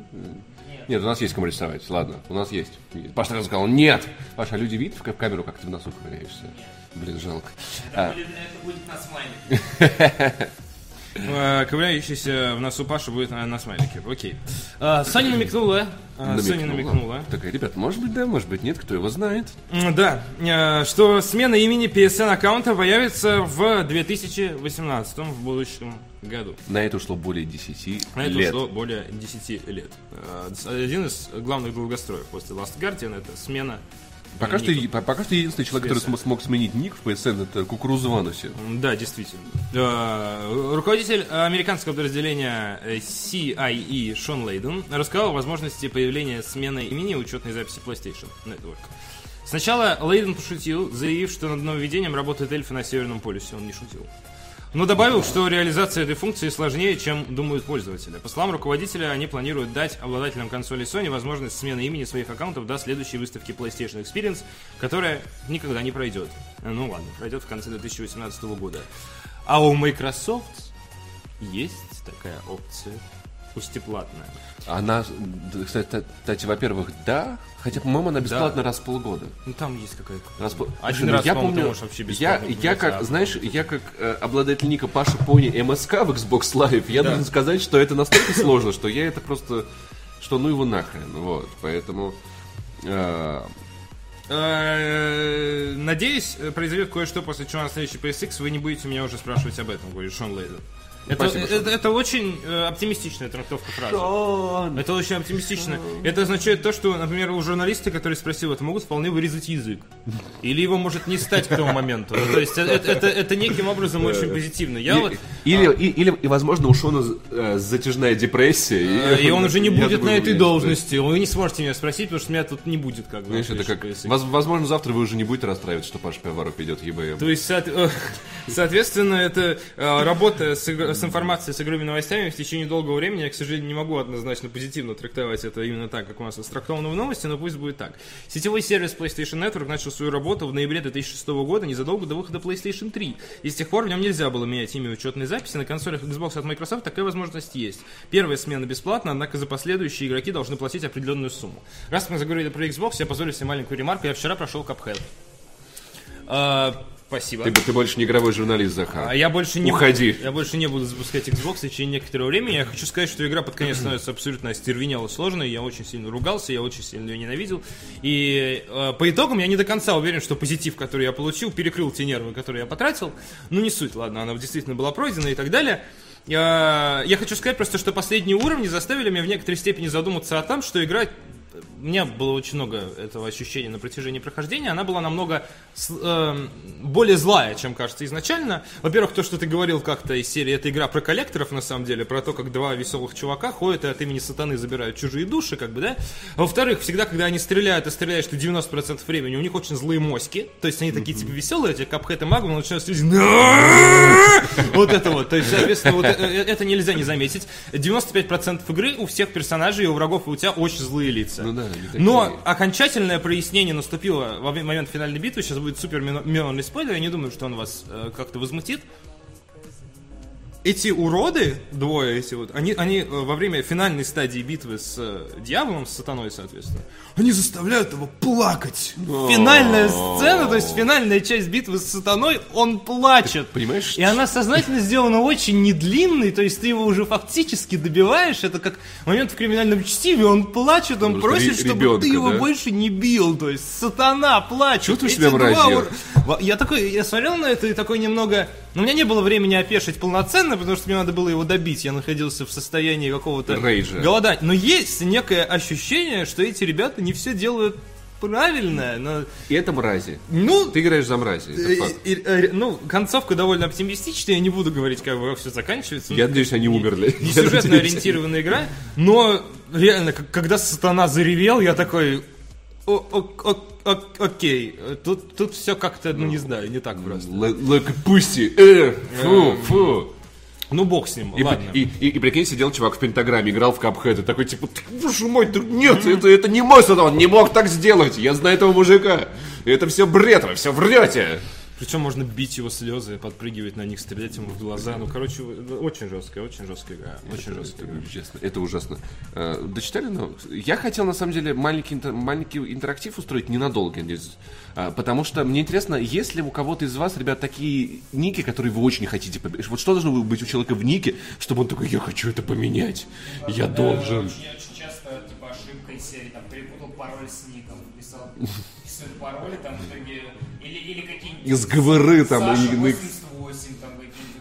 Нет. у нас есть кому рисовать. Ладно, у нас есть. Паша сразу сказал, нет! Паша, а люди видят в ка- в камеру, как ты в носу ковыряешься? Блин, жалко. А, Это будет на смайле. э, ковыряющийся в носу Паша будет на, на смайлике. Окей. А, Соня намекнула. а, Соня намекнула. Такая, ребят, может быть да, может быть нет, кто его знает. Да, э, что смена имени PSN аккаунта появится в 2018 в будущем году. На это ушло более 10 На это лет. ушло более 10 лет. Э, Один из главных долгостроев после Last Guardian это смена Пока что, по- пока что единственный человек, который PSN. см- смог сменить ник в PSN, это Кукуруза Вануси. Да, действительно. Э, Руководитель американского подразделения э, CIE Шон Лейден рассказал о возможности появления смены имени учетной записи PlayStation Network. Сначала Лейден пошутил, заявив, что над нововведением работают эльфы на Северном полюсе. Он не шутил. Но добавил, что реализация этой функции сложнее, чем думают пользователи. По словам руководителя, они планируют дать обладателям консолей Sony возможность смены имени своих аккаунтов до следующей выставки PlayStation Experience, которая никогда не пройдет. Ну ладно, пройдет в конце 2018 года. А у Microsoft есть такая опция, пусть и платная. Она, кстати, кстати, во-первых, да, хотя, по-моему, она бесплатна раз в полгода. Ну там есть какая-то... Раз Один Слушай, ну, раз, я по-моему, ты помню, можешь вообще я, бесплатно я получать, как, знаешь, я как э, обладатель ника Паша Пони МСК в Xbox Live, я должен сказать, что это настолько сложно, что я это просто, что ну его нахрен, вот, поэтому... э, Э, Надеюсь, э, произойдет кое-что, после чего на следующий PSX вы не будете меня уже спрашивать об этом, говорит Шон Лейден. Это, Спасибо, Шон. это, это очень э, оптимистичная трактовка фразы. Это очень оптимистично. Это означает то, что, например, у журналиста, который спросил это, могут вполне вырезать язык. Или его может не стать к тому моменту. Ну, То есть это, это, это неким образом очень позитивно. Я и- вот... или, и, или, и, возможно, у Шона э, затяжная депрессия. э, И он уже не будет на этой должности. Вы не сможете меня спросить, потому что меня тут не будет как бы. Знаешь, это как... Возможно, завтра вы уже не будете расстраиваться, что Паша Пивоваров идет ЕБМ. То есть, соот- э, соответственно, это э, работа с, с информацией, с игровыми новостями в течение долгого времени. Я, к сожалению, не могу однозначно позитивно трактовать это именно так, как у нас растрактовано в новости, но пусть будет так. Сетевой сервис PlayStation Network начал свою работу в ноябре 2006 года, незадолго до выхода PlayStation 3. И с тех пор в нем нельзя было менять имя учетной записи. На консолях Xbox от Microsoft такая возможность есть. Первая смена бесплатна, однако за последующие игроки должны платить определенную сумму. Раз мы заговорили про Xbox, я позволю себе маленькую ремарку. Я вчера прошел Cuphead. Спасибо. Ты, ты больше не игровой журналист, Захар. А я больше не Уходи. Буду, я больше не буду запускать Xbox в течение некоторого времени. Я хочу сказать, что игра под конец становится абсолютно остервенело сложной. Я очень сильно ругался, я очень сильно ее ненавидел. И э, по итогам я не до конца уверен, что позитив, который я получил, перекрыл те нервы, которые я потратил. Ну не суть, ладно, она действительно была пройдена и так далее. Я, я хочу сказать просто, что последние уровни заставили меня в некоторой степени задуматься о том, что игра у меня было очень много этого ощущения на протяжении прохождения. Она была намного эм, более злая, чем кажется изначально. Во-первых, то, что ты говорил как-то из серии, это игра про коллекторов, на самом деле, про то, как два веселых чувака ходят и от имени сатаны забирают чужие души, как бы, да. Во-вторых, всегда, когда они стреляют, и стреляешь, что 90% времени у них очень злые моськи. То есть они такие, типа, веселые, эти капхэт и начинают стрелять. Вот это вот. То есть, соответственно, вот э- э- это нельзя не заметить. 95% игры у всех персонажей, и у врагов, и у тебя очень злые лица. Ну да. Но окончательное прояснение наступило во момент финальной битвы. Сейчас будет супер мино- минорный спойлер. Я не думаю, что он вас э, как-то возмутит. Эти уроды, двое эти вот, они, они э, во время финальной стадии битвы с э, дьяволом, с сатаной, соответственно, они заставляют его плакать. Финальная сцена, то есть финальная часть битвы с сатаной, он плачет. Понимаешь? И она сознательно сделана очень недлинной, то есть ты его уже фактически добиваешь. Это как момент в криминальном чтиве, он плачет, он просит, чтобы ребенка, ты его да? больше не бил. То есть сатана плачет. Чувствуешь Эти себя два Я такой, я смотрел на это и такой немного... Но у меня не было времени опешить полноценно, потому что мне надо было его добить. Я находился в состоянии какого-то Рейджа. голодания. Но есть некое ощущение, что эти ребята не все делают правильно. Но, И это мрази. ну, Ты играешь за мрази, и- и- э, ну, концовка довольно оптимистичная, я не буду говорить, как все заканчивается. Я надеюсь, они умерли. Не сюжетно ориентированная игра, но реально, когда сатана заревел, я такой, «О- о- о- о- окей, тут, тут все как-то, ну не знаю, не так просто. Like pussy. Э, фу, фу. Ну бог с ним, И, ладно. и, и, и прикинь, сидел чувак в пентаграмме, играл в капхэт, и такой, типа, «Ты, боже мой, ты- нет, это, это не мой сатан, он не мог так сделать, я знаю этого мужика, это все бред, вы все врете. Причем можно бить его слезы, подпрыгивать на них, стрелять ему в глаза. Ну, короче, очень жесткая, очень жесткая игра. Очень жесткая игра. Честно, это ужасно. Э, Дочитали? Ну, я хотел, на самом деле, маленький, интер- маленький интерактив устроить ненадолго. А, Потому что мне интересно, есть ли у кого-то из вас, ребят, такие ники, которые вы очень хотите поменять? Вот что должно быть у человека в нике, чтобы он такой, я хочу это поменять. Я должен. Очень, очень часто, типа, ошибка из серии, там, перепутал пароль с ником, писал, писал пароли, там, в итоге, или, или какие-нибудь... Из ГВР там, Саша и- 88, там.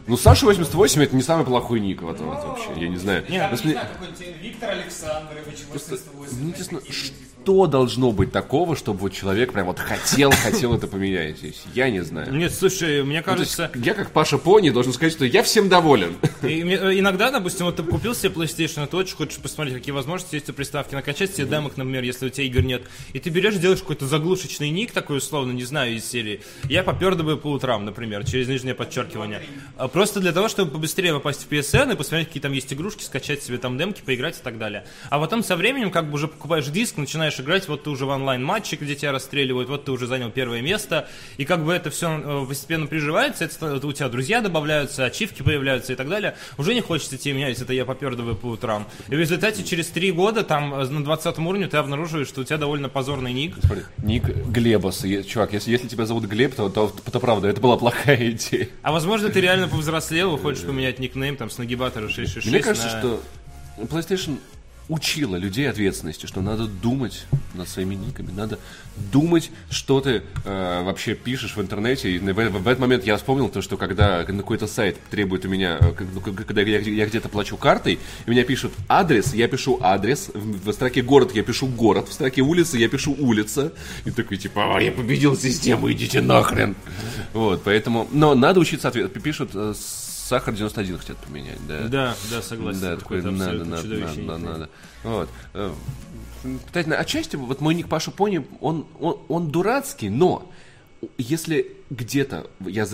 Ну, Саша 88 это не самый плохой ник в этом вообще, я не знаю. Там, Просто не знаю, какой-нибудь Виктор Александрович, 88. Мне знаешь, интересно, какие-нибудь, что должно быть такого, чтобы вот человек прям вот хотел, хотел это поменять здесь? Я не знаю. Нет, слушай, мне Ну, то есть кажется, я как Паша Пони должен сказать, что я всем доволен. И э, иногда, допустим, вот ты купил себе PlayStation, ты очень хочешь посмотреть, какие возможности есть у приставки, накачать себе демок, например, если у тебя игр нет. И ты берешь, делаешь какой-то заглушечный ник, такой условно, не знаю, из серии. Я попер по утрам, например, через нижнее подчеркивание. А Просто для того, чтобы побыстрее попасть в PSN и посмотреть, какие там есть игрушки, скачать себе там демки, поиграть и так далее. А потом со временем, как бы уже покупаешь диск, начинаешь играть, вот ты уже в онлайн-матче, где тебя расстреливают, вот ты уже занял первое место, и как бы это все постепенно приживается, это, ста- у тебя друзья добавляются, ачивки появляются и так далее. Уже не хочется тебе менять, это я попердываю по утрам. И в результате через три года, там, э, на 20 уровне, ты обнаруживаешь, что у тебя довольно позорный ник. Смотри, Ник Глебос. Чувак, если, если тебя зовут Глеб, то, то, то правда, это была плохая идея. А возможно, ты реально повзрослел, и хочешь поменять никнейм там с нагибатора 666 Мне кажется, на- что PlayStation учила людей ответственности, что надо думать над своими никами, надо думать, что ты э, вообще пишешь в интернете. И в, в- в этот момент я вспомнил то, что когда на какой-то сайт требует у меня, э, когда я, я где-то плачу картой, и меня пишут адрес, я пишу адрес, в, в строке город я пишу город, в строке улица я пишу улица. И такой типа, «А, я победил систему, идите нахрен. Вот, поэтому, но надо учиться ответ. Пишут э, Сахар 91 хотят поменять, да. Да, да, согласен. Да, такой надо, надо, надо, никнейм. надо. Вот. Э, Кстати, на- отчасти вот мой ник Паша Пони, он, он, он дурацкий, но если где-то я,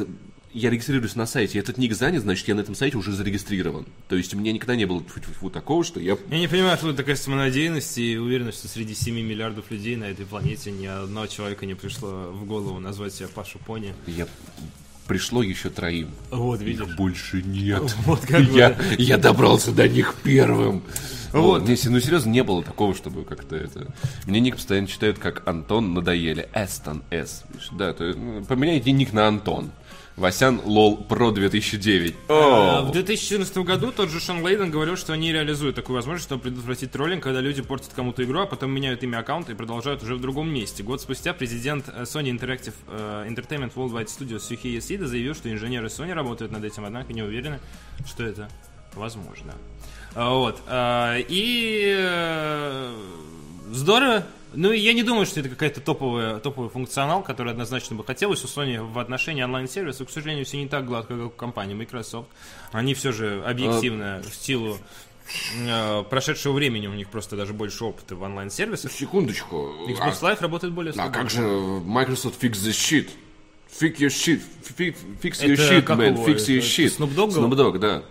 я регистрируюсь на сайте, и этот ник занят, значит, я на этом сайте уже зарегистрирован. То есть у меня никогда не было такого, что я... Я не понимаю, откуда такая самонадеянность и уверенность, что среди 7 миллиардов людей на этой планете ни одного человека не пришло в голову назвать себя Пашу Пони. я... Пришло еще троим. Вот, видишь. Их больше нет. Вот как бы, я, да. я добрался до них первым. Вот. Вот. Не, ну серьезно, не было такого, чтобы как-то это... Мне ник постоянно читают как Антон надоели. Эстон С. Да, то, ну, поменяйте ник на Антон. Васян Лол Про 2009. А, О, В 2014 году тот же Шон Лейден говорил, что они реализуют такую возможность, чтобы предотвратить троллинг, когда люди портят кому-то игру, а потом меняют имя аккаунта и продолжают уже в другом месте. Год спустя президент э, Sony Interactive э, Entertainment Worldwide Studios Сюхи Сида заявил, что инженеры Sony работают над этим, однако не уверены, что это возможно. А, Вот. а, И э, здорово. Ну, я не думаю, что это какая-то топовая, топовый функционал, который однозначно бы хотелось у Sony в отношении онлайн-сервиса. К сожалению, все не так гладко, как у компании Microsoft. Они все же объективно, в силу э, прошедшего времени, у них просто даже больше опыта в онлайн-сервисах. секундочку. Xbox Live работает более А свободно. как же Microsoft fix the shit? Fix your shit. Fi- Fix your Это shit, man. его? Fix your Это shit. Snoop Dogg Snoop Dogg, да.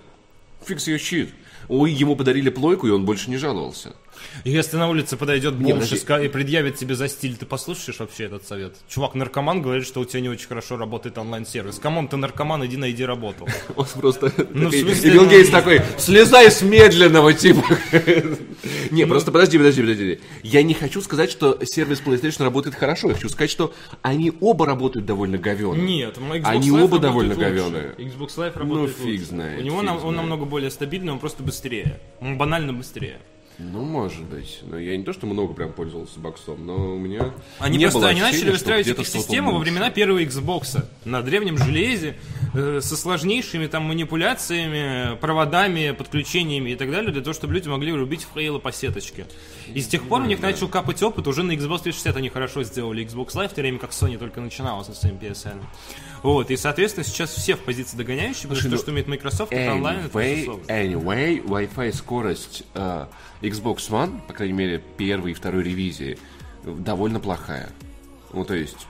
Fix your shit. Ой, ему подарили плойку, и он больше не жаловался. И Если на улице подойдет бомж и, и предъявит тебе за стиль, ты послушаешь вообще этот совет? Чувак, наркоман говорит, что у тебя не очень хорошо работает онлайн-сервис. Come on, ты наркоман, иди найди работу. Он просто... Ну, такой- смысле, и Билл ну- Гейтс такой, слезай с медленного, типа. Не, просто подожди, подожди, подожди. Я не хочу сказать, что сервис PlayStation работает хорошо. Я хочу сказать, что они оба работают довольно говенно. Нет, Xbox Они Live оба довольно говёные. Xbox Live работает фиг лучше. знает, У него фиг нам- он знает. намного более стабильный, он просто быстрее. Он банально быстрее. Ну, может быть. Но я не то, что много прям пользовался боксом, но у меня Они не просто было они ощущения, начали выстраивать что-то систему во времена первого Xbox на древнем железе э, со сложнейшими там манипуляциями, проводами, подключениями и так далее, для того, чтобы люди могли рубить в Halo по сеточке. И с тех пор у них начал капать опыт, уже на Xbox 360 они хорошо сделали Xbox Live, в то время как Sony только начинала со своим PSN. Вот, и, соответственно, сейчас все в позиции догоняющие, потому что ну, то, что умеет Microsoft, это онлайн, это просто Anyway, Wi-Fi скорость э, Xbox One, по крайней мере, первой и второй ревизии, довольно плохая. Ну, то есть...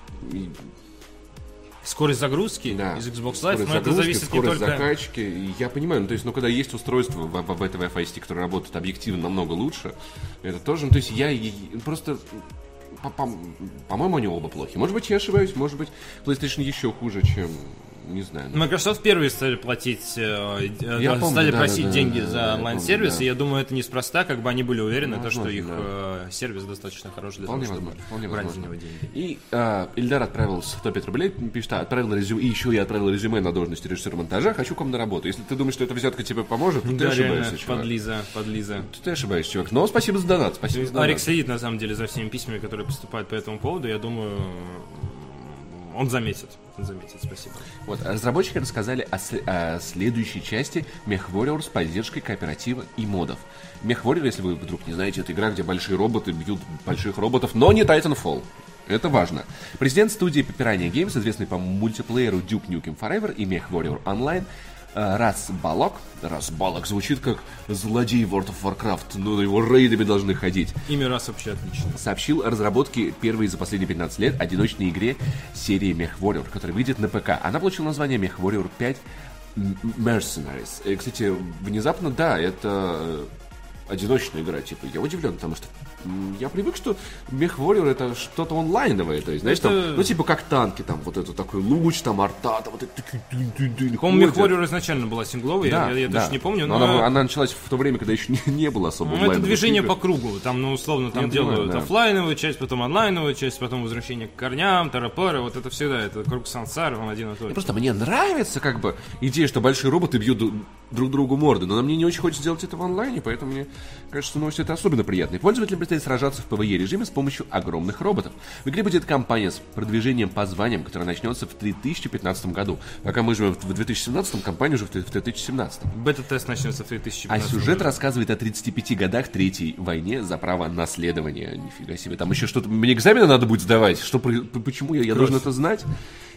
Скорость загрузки Да. из Xbox Live, Скорость но это загрузки, зависит не скорость только... закачки. Я понимаю, ну, то есть, ну, когда есть устройство в, в, в этой Wi-Fi сети, которое работает объективно намного лучше, это тоже, ну, то есть, я просто... по-моему, они оба плохи. Может быть, я ошибаюсь, может быть, PlayStation еще хуже, чем не знаю. Microsoft первые стали платить, э, я помню, стали да, просить да, деньги да, за онлайн-сервис, да. и я думаю, это неспроста, как бы они были уверены, то, что их да. э, сервис достаточно хороший для вполне того, возможно, чтобы вполне брать возможно. за него деньги. И э, Ильдар отправил 105 рублей, пишет, отправил резюме, и еще я отправил резюме на должность режиссера монтажа, хочу к вам на работу. Если ты думаешь, что эта взятка тебе поможет, то да, ты ошибаешься, чувак. Подлиза, подлиза. Ты, ты ошибаешься, чувак. Но спасибо за донат, спасибо за донат. Арик следит, на самом деле, за всеми письмами, которые поступают по этому поводу, я думаю, он заметит. Он заметит, спасибо. Вот, разработчики рассказали о, о следующей части MechWarrior с поддержкой кооператива и модов. MechWarrior, если вы вдруг не знаете, это игра, где большие роботы бьют больших роботов, но не Titanfall. Это важно. Президент студии Piranha Games, известный по мультиплееру Duke Nukem Forever и MechWarrior Online, Э, Раз Балок. Раз Балок звучит как злодей World of Warcraft, но на его рейдами должны ходить. Имя Раз вообще отлично. Сообщил о разработке первой за последние 15 лет одиночной игре серии Mech Warrior, которая выйдет на ПК. Она получила название Mech Warrior 5 Mercenaries. И, кстати, внезапно, да, это одиночная игра, типа, я удивлен, потому что я привык, что Мех Warrior это что-то онлайновое, то есть, знаешь, это... там, ну, типа, как танки, там, вот это такой луч, там, арта, там, вот это... По-моему, Мех Warrior изначально была сингловой, да, я, я да. даже не помню, но... Она, она началась в то время, когда еще не, не было особо Ну, это движение игр. по кругу, там, ну, условно, там я делают понимаю, да. офлайновую часть, потом онлайновую часть, потом возвращение к корням, тарапары, вот это всегда, это круг сансары, он один и тот же. Просто мне нравится, как бы, идея, что большие роботы бьют друг другу морды, но мне не очень хочется делать это в онлайне, поэтому мне кажется, что новость это особенно приятная. Пользователям предстоит сражаться в PvE режиме с помощью огромных роботов. В игре будет кампания с продвижением по званиям, которая начнется в 2015 году. Пока мы живем в 2017, кампания уже в 2017. Бета-тест начнется в 2015 А сюжет году. рассказывает о 35 годах Третьей войне за право наследования. Нифига себе, там еще что-то... Мне экзамены надо будет сдавать. Что, почему я, я должен это знать?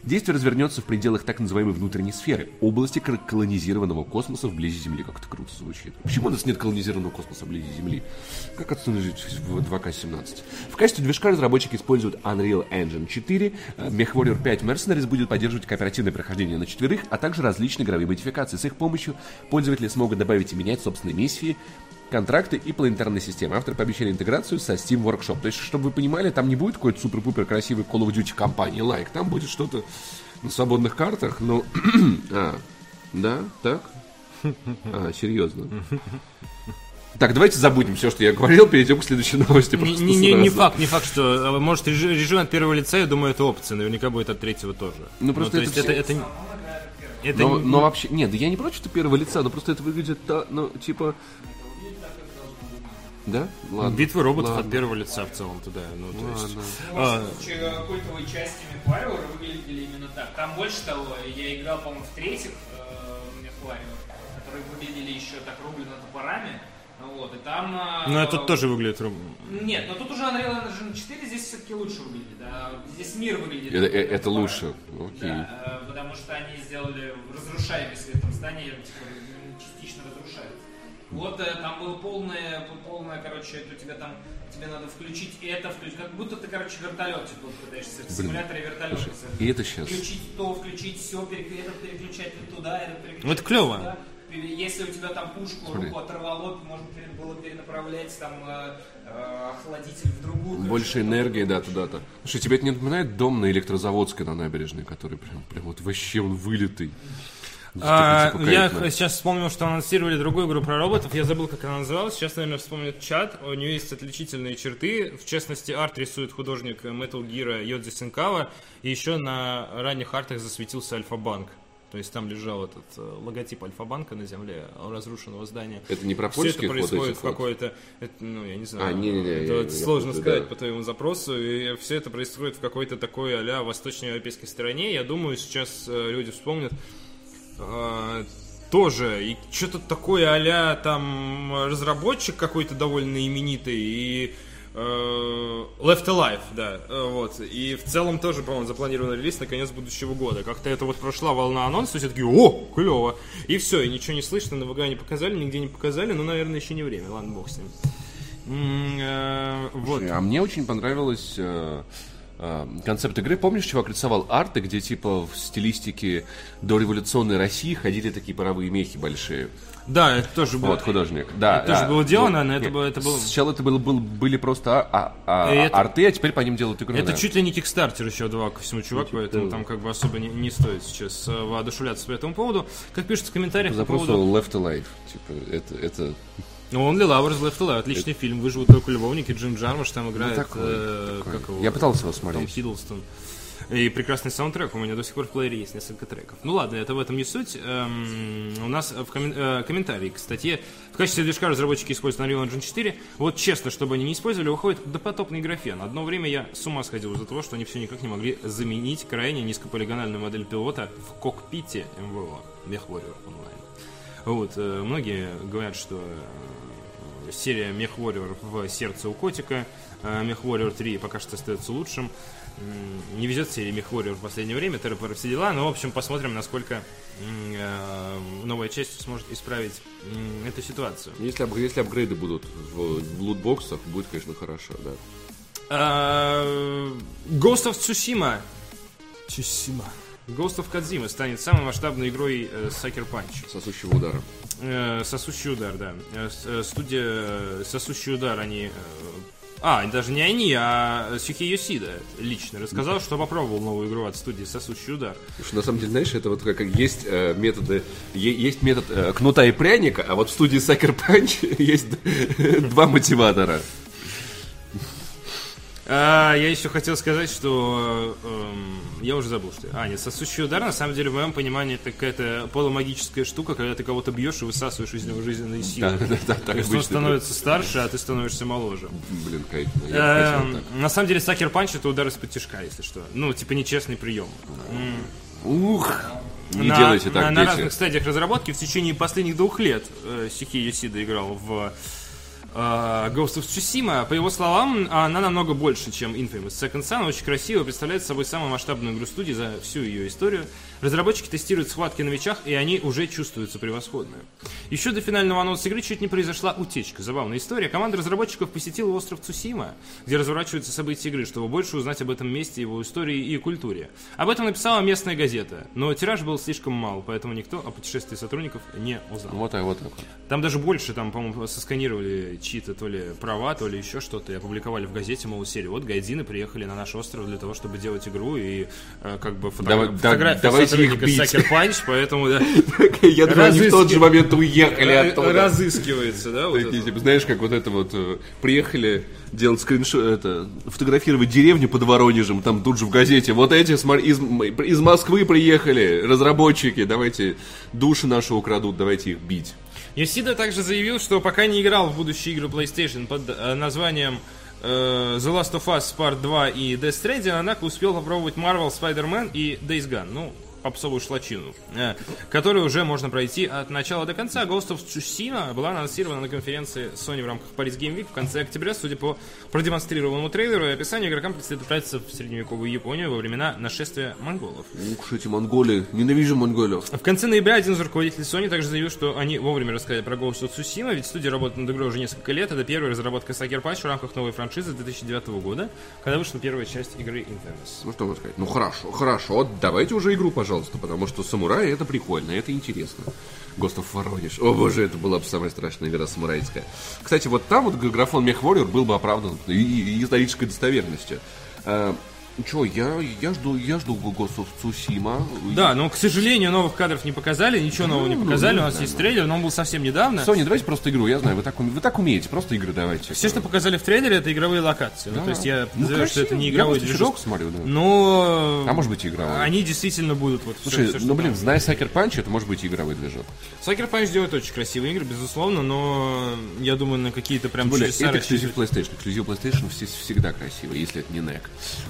Действие развернется в пределах так называемой внутренней сферы, области колонизированного космоса вблизи Земли. Как это круто звучит. Почему у нас нет колонизированного космоса вблизи Земли? Как отсюда жить в 2К17? В качестве движка разработчики используют Unreal Engine 4. MechWarrior 5 Mercenaries будет поддерживать кооперативное прохождение на четверых, а также различные игровые модификации. С их помощью пользователи смогут добавить и менять собственные миссии, контракты и планетарные системы. Авторы пообещали интеграцию со Steam Workshop. То есть, чтобы вы понимали, там не будет какой-то супер-пупер красивый Call of Duty компании лайк. Там будет что-то на свободных картах, но... а, да, так? А, серьезно. Так, давайте забудем все, что я говорил, перейдем к следующей новости. Не, не, не, не факт, не факт, что может режим от первого лица, я думаю, это опция, наверняка будет от третьего тоже. Ну просто ну, это, это, это, это, это но, не... но вообще, нет, я не против, что первого лица, но просто это выглядит, ну, типа, да? Ладно. Битвы роботов Ладно. от первого лица в целом туда. Ну, то Ладно. есть, а... культовые части Мехвариора выглядели именно так. Там больше того, я играл, по-моему, в третьих э, которые выглядели еще так рублено топорами. Вот, и там... Э, ну, это тоже выглядит Нет, но тут уже Unreal Engine 4 здесь все-таки лучше выглядит. Да? Здесь мир выглядит. Это, это лучше, окей. Да, э, потому что они сделали разрушаемость в этом здании, типа, частично разрушают. Вот э, там было полное, полное, короче, это у тебя там, тебе надо включить это, включить, как будто ты, короче, вертолет типа, пытаешься в симуляторе вертолета. И это сейчас. Включить то, включить все, перек, этот переключать туда, этот переключать Вот клево. Туда. Если у тебя там пушку, Смотри. руку оторвало, можно было перенаправлять там э, э, охладитель в другую. Больше энергии, да, туда-то. Слушай, тебе это не напоминает дом на электрозаводской на набережной, который прям, прям вот вообще он вылитый? А, я сейчас вспомнил, что анонсировали другую игру про роботов. Я забыл, как она называлась. Сейчас, наверное, вспомнит чат. У нее есть отличительные черты. В частности, арт рисует художник Metal Gear Йодзи Синкава. И еще на ранних артах засветился Альфа-банк. То есть там лежал этот э, логотип Альфа-банка на земле разрушенного здания. Это не про Все это происходит в какой-то, ну, я не знаю. А, не, не, не, это я, сложно я сказать да. по твоему запросу. И все это происходит в какой-то такой а-ля восточноевропейской стране. Я думаю, сейчас э, люди вспомнят а, тоже, и что-то такое а там разработчик какой-то довольно именитый, и э, Left Alive, да, э, вот, и в целом тоже, по-моему, запланирован релиз на конец будущего года. Как-то это вот прошла волна анонса, все таки о, клево, и все, и ничего не слышно, на ВГА не показали, нигде не показали, но, наверное, еще не время, ладно, бог с ним. Э, вот. А мне очень понравилось... Э, концепт игры. Помнишь, чувак рисовал арты, где типа в стилистике дореволюционной России ходили такие паровые мехи большие? Да, это тоже было. Вот, художник. Да, это тоже а, было делано, но это нет, было... Это было... Сначала это было, был, были просто а, а, а, Это- арты, а теперь по ним делают игру. Это да. чуть ли не кикстартер еще два ко всему чувак, типа поэтому там как бы особо не, не стоит сейчас э, воодушевляться по этому поводу. Как пишут в комментариях по Запрос поводу... Left Alive. Типа, это, это... Ну, он Only Lovers Left Alive, отличный фильм, выживут только любовники, Джим Джармуш там играет, Ну, такой, э, такой. как его? Я пытался его Том смотреть. Хиддлстон. И прекрасный саундтрек, у меня до сих пор в плеере есть несколько треков. Ну ладно, это в этом не суть. Эм, у нас в коммен- э, комментарии к статье. В качестве движка разработчики используют Unreal Engine 4. Вот честно, чтобы они не использовали, выходит допотопный графен. Одно время я с ума сходил из-за того, что они все никак не могли заменить крайне низкополигональную модель пилота в кокпите МВО. MechWarrior онлайн. Вот, э, многие говорят, что э, серия MechWarrior в сердце у котика, э, MechWarrior 3 пока что остается лучшим. Не везет серии MechWarrior в последнее время, Террапор все дела, но, в общем, посмотрим, насколько новая часть сможет исправить эту ситуацию. Если, если апгрейды будут в лутбоксах, будет, конечно, хорошо, да. Ghost of Tsushima. Tsushima. Ghost of Kadzima станет самой масштабной игрой э, Sucker Punch. Сосущего удара. Э, сосущий удар, да. Э, э, студия э, Сосущий удар, они... э, а, даже не они, а Сюхи Йосида лично рассказал, что попробовал новую игру от студии Сосущий удар. Потому что на самом деле, знаешь, это вот как есть э, методы, есть метод э, кнута и пряника, а вот в студии Sucker Punch есть два мотиватора. А, я еще хотел сказать, что эм, я уже забыл, что... А, нет, сосущий удар, на самом деле, в моем понимании, это какая-то полумагическая штука, когда ты кого-то бьешь и высасываешь из него жизненные силы. Да, да, да, так То есть он становится старше, а ты становишься моложе. Блин, кайф. Так. На самом деле, Сакер Панч это удар из-под тяжка, если что. Ну, типа нечестный прием. Ух! Не на, делайте так, на, на дети. разных стадиях разработки в течение последних двух лет э, Сихи Йосида играл в э, Ghost of Tsushima. По его словам, она намного больше, чем Infamous. Second Son очень красиво представляет собой самую масштабную игру студии за всю ее историю. Разработчики тестируют схватки на мечах, и они уже чувствуются превосходно. Еще до финального анонса игры чуть не произошла утечка. Забавная история. Команда разработчиков посетила остров Цусима, где разворачиваются события игры, чтобы больше узнать об этом месте, его истории и культуре. Об этом написала местная газета, но тираж был слишком мал, поэтому никто о путешествии сотрудников не узнал. Вот так, вот так. Там даже больше, там, по-моему, сосканировали чьи-то то ли права, то ли еще что-то, и опубликовали в газете, мол, серию. Вот гайдины приехали на наш остров для того, чтобы делать игру, и э, как бы фотогра- Давай- да- фотография давайте бить. Sucker Punch, поэтому, да, Я думаю, они в тот же момент уехали оттуда. разыскивается, да, Такие, типа, знаешь, как вот это вот э, приехали делать скриншот, это, фотографировать деревню под Воронежем, там тут же в газете, вот эти из, из Москвы приехали, разработчики, давайте души наши украдут, давайте их бить. Йосида также заявил, что пока не играл в будущие игры PlayStation под э, названием э, The Last of Us Part 2 и Death Stranding, однако успел попробовать Marvel, Spider-Man и Days Gone. Ну, попсовую шлачину, э, которую уже можно пройти от начала до конца. Ghost of Tsushima была анонсирована на конференции Sony в рамках Paris Game Week в конце октября. Судя по продемонстрированному трейлеру и описанию, игрокам предстоит отправиться в средневековую Японию во времена нашествия монголов. Ух, эти монголи, ненавижу монголов. В конце ноября один из руководителей Sony также заявил, что они вовремя рассказали про Ghost of Tsushima, ведь студия работает над игрой уже несколько лет. Это первая разработка Sucker Punch в рамках новой франшизы 2009 года, когда вышла первая часть игры Infamous. Ну что можно сказать? Ну хорошо, хорошо, давайте уже игру, пожалуйста, потому что самураи это прикольно, это интересно. Ghost of Воронеж. О боже, это была бы самая страшная игра самурайская. Кстати, вот там вот графон Мех Warrior был бы оправдан и, и исторической достоверностью. А, Че, я, я жду, я жду Ghost of Tsushima. Да, но, к сожалению, новых кадров не показали, ничего нового не Ну, показали. ну, У нас да, есть ну. трейлер, но он был совсем недавно. Sony, давайте просто игру, я знаю, вы так, вы так умеете, просто игры давайте. Все, что показали в трейлере, это игровые локации. Ну, Да. то есть я Ну, подозреваю, что это не игровой движок. смотрю, да. Но А может быть игровой. они действительно будут вот Слушай, всё, что ну блин, там. зная Sucker Punch, это может быть игровой движок. Sucker Punch делает очень красивые игры, безусловно, но я думаю, на какие-то прям более, чудеса это эксклюзив PlayStation. Эксклюзив PlayStation все- всегда красивый, если это не NEC.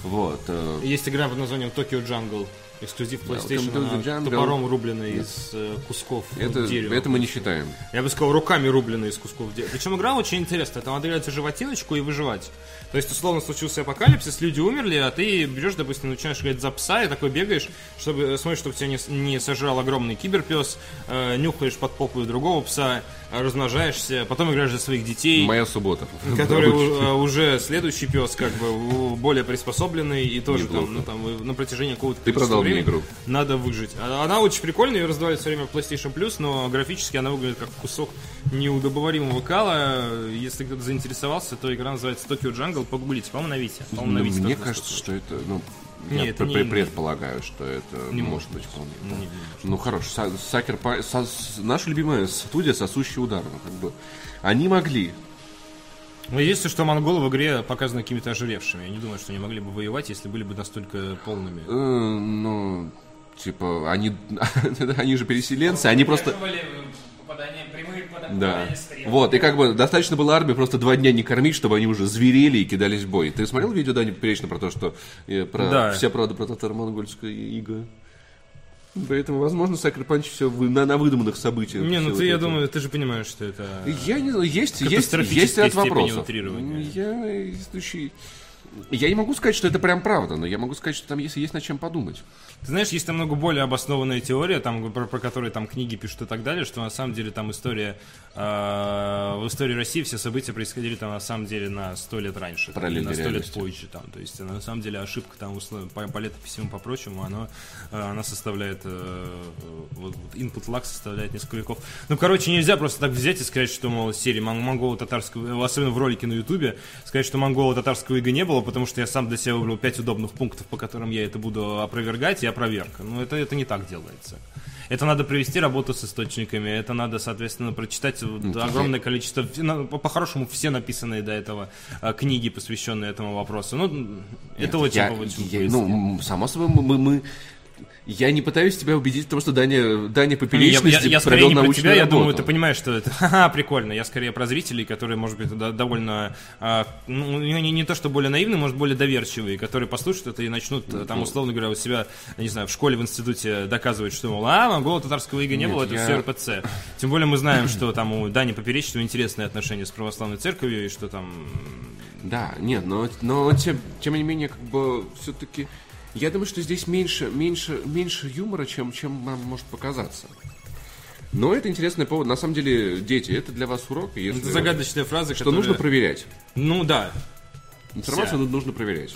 Вот. Э, Есть игра под названием Tokyo Jungle. Эксклюзив PlayStation, Welcome to the топором рубленный да. из э, кусков это, дерева. Это мы не считаем. Я бы сказал, руками рубленый из кусков дерева. Причем игра очень интересная. Там надо играть животиночку и выживать. То есть, условно, случился апокалипсис, люди умерли, а ты берешь, допустим, начинаешь играть за пса и такой бегаешь, чтобы смотришь, чтобы тебя не, не сожрал огромный киберпес, э, нюхаешь под попу другого пса, размножаешься, потом играешь за своих детей. Моя суббота. Который э, уже следующий пес, как бы, более приспособленный и тоже там, ну, там, на протяжении какого-то Ты продал мне игру. надо выжить. А, она очень прикольная, ее раздавали все время в PlayStation Plus, но графически она выглядит как кусок неудобоваримого кала. Если кто-то заинтересовался, то игра называется Tokyo Jungle. Погуглите, по-моему, на Вите. По-моему, на Вите Мне кажется, что это, ну, Нет, я это пр- не- предполагаю, что это Не может быть вполне. Не, не Ну хорошо, Са- Сакер Па- Са- с- наша любимая студия «Сосущий удар», ну, как бы, они могли. Но единственное, что монголы в игре показаны какими-то ожиревшими. Я не думаю, что они могли бы воевать, если были бы настолько полными. э, ну, типа, они, они же переселенцы, они просто... Удерживали, Да. Вот, и как бы достаточно было армии просто два дня не кормить, чтобы они уже зверели и кидались в бой. Ты смотрел видео Дани Поперечно про то, что э, про Да. вся правда про татаро-монгольское иго? Поэтому, возможно, Сакер Панч все на, на выдуманных событиях. Не, ну ты, вот я это. думаю, ты же понимаешь, что это... Я не знаю, есть, есть, есть ряд вопросов. утрирования. Я, слушай, я не могу сказать, что это прям правда, но я могу сказать, что там есть, есть над чем подумать. Ты знаешь, есть намного более обоснованная теория, там, про, про которую там книги пишут и так далее, что на самом деле там история, в истории России все события происходили там на самом деле на сто лет раньше, там, на сто лет позже, там, то есть на самом деле ошибка там по, по летописям по прочему, она, э, она составляет, э, вот, вот input lag составляет несколько веков. Ну, короче, нельзя просто так взять и сказать, что, мол, серии мон- монголо-татарского, особенно в ролике на ютубе, сказать, что монголо-татарского ига не было, потому что я сам для себя выбрал пять удобных пунктов, по которым я это буду опровергать, и опроверка. Ну, это, это не так делается. Это надо провести работу с источниками, это надо, соответственно, прочитать вот огромное количество, по- по-хорошему, все написанные до этого а, книги, посвященные этому вопросу. Ну, это очень я, ну, само собой, мы- мы- я не пытаюсь тебя убедить в том, что Даня, Даня Не, я, я- я провел не научную тебя, я работу. думаю, ты понимаешь, что это ха-ха, прикольно. Я скорее про зрителей, которые, может быть, довольно, а, ну, не, не то, что более наивные, может, более доверчивые, которые послушают это и начнут, Ну, э, там, условно говоря, у себя, я не знаю, в школе, в институте доказывать, что, мол, а, монголо татарского ига не Нет, было, это я- все РПЦ. Тем более мы знаем, что там у Дани Поперечного интересные отношения с православной церковью, и что там... Да, нет, но, но тем, тем не менее, как бы все-таки. Я думаю, что здесь меньше, меньше, меньше юмора, чем, чем нам может показаться. Но это интересный повод. На самом деле, дети, это для вас урок. Если Это загадочная фраза, что которая- нужно проверять. Ну да, Информацию ну- нужно проверять.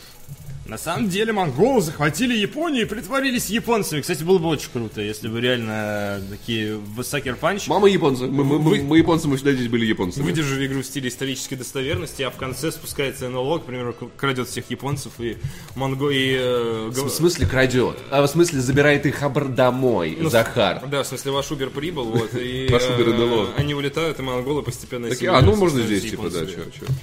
На самом деле монголы захватили Японию и притворились японцами. Кстати, было бы очень круто, если бы реально такие в Сакер Панч Мама японцы. Мы, мы- мы- мы японцы, мы всегда здесь были японцами. выдержали игру в стиле исторической достоверности, а в конце спускается НЛО, к примеру, крадет всех японцев и монго... И, э, В смысле крадет? А в смысле забирает их хабар домой, Ну, Захар. Да, в смысле, ваш Убер прибыл, вот, и Ваш Uber э, НЛО. они улетают, и монголы постепенно Так, а, ну можно здесь, типа, да, японцами. чё, чё.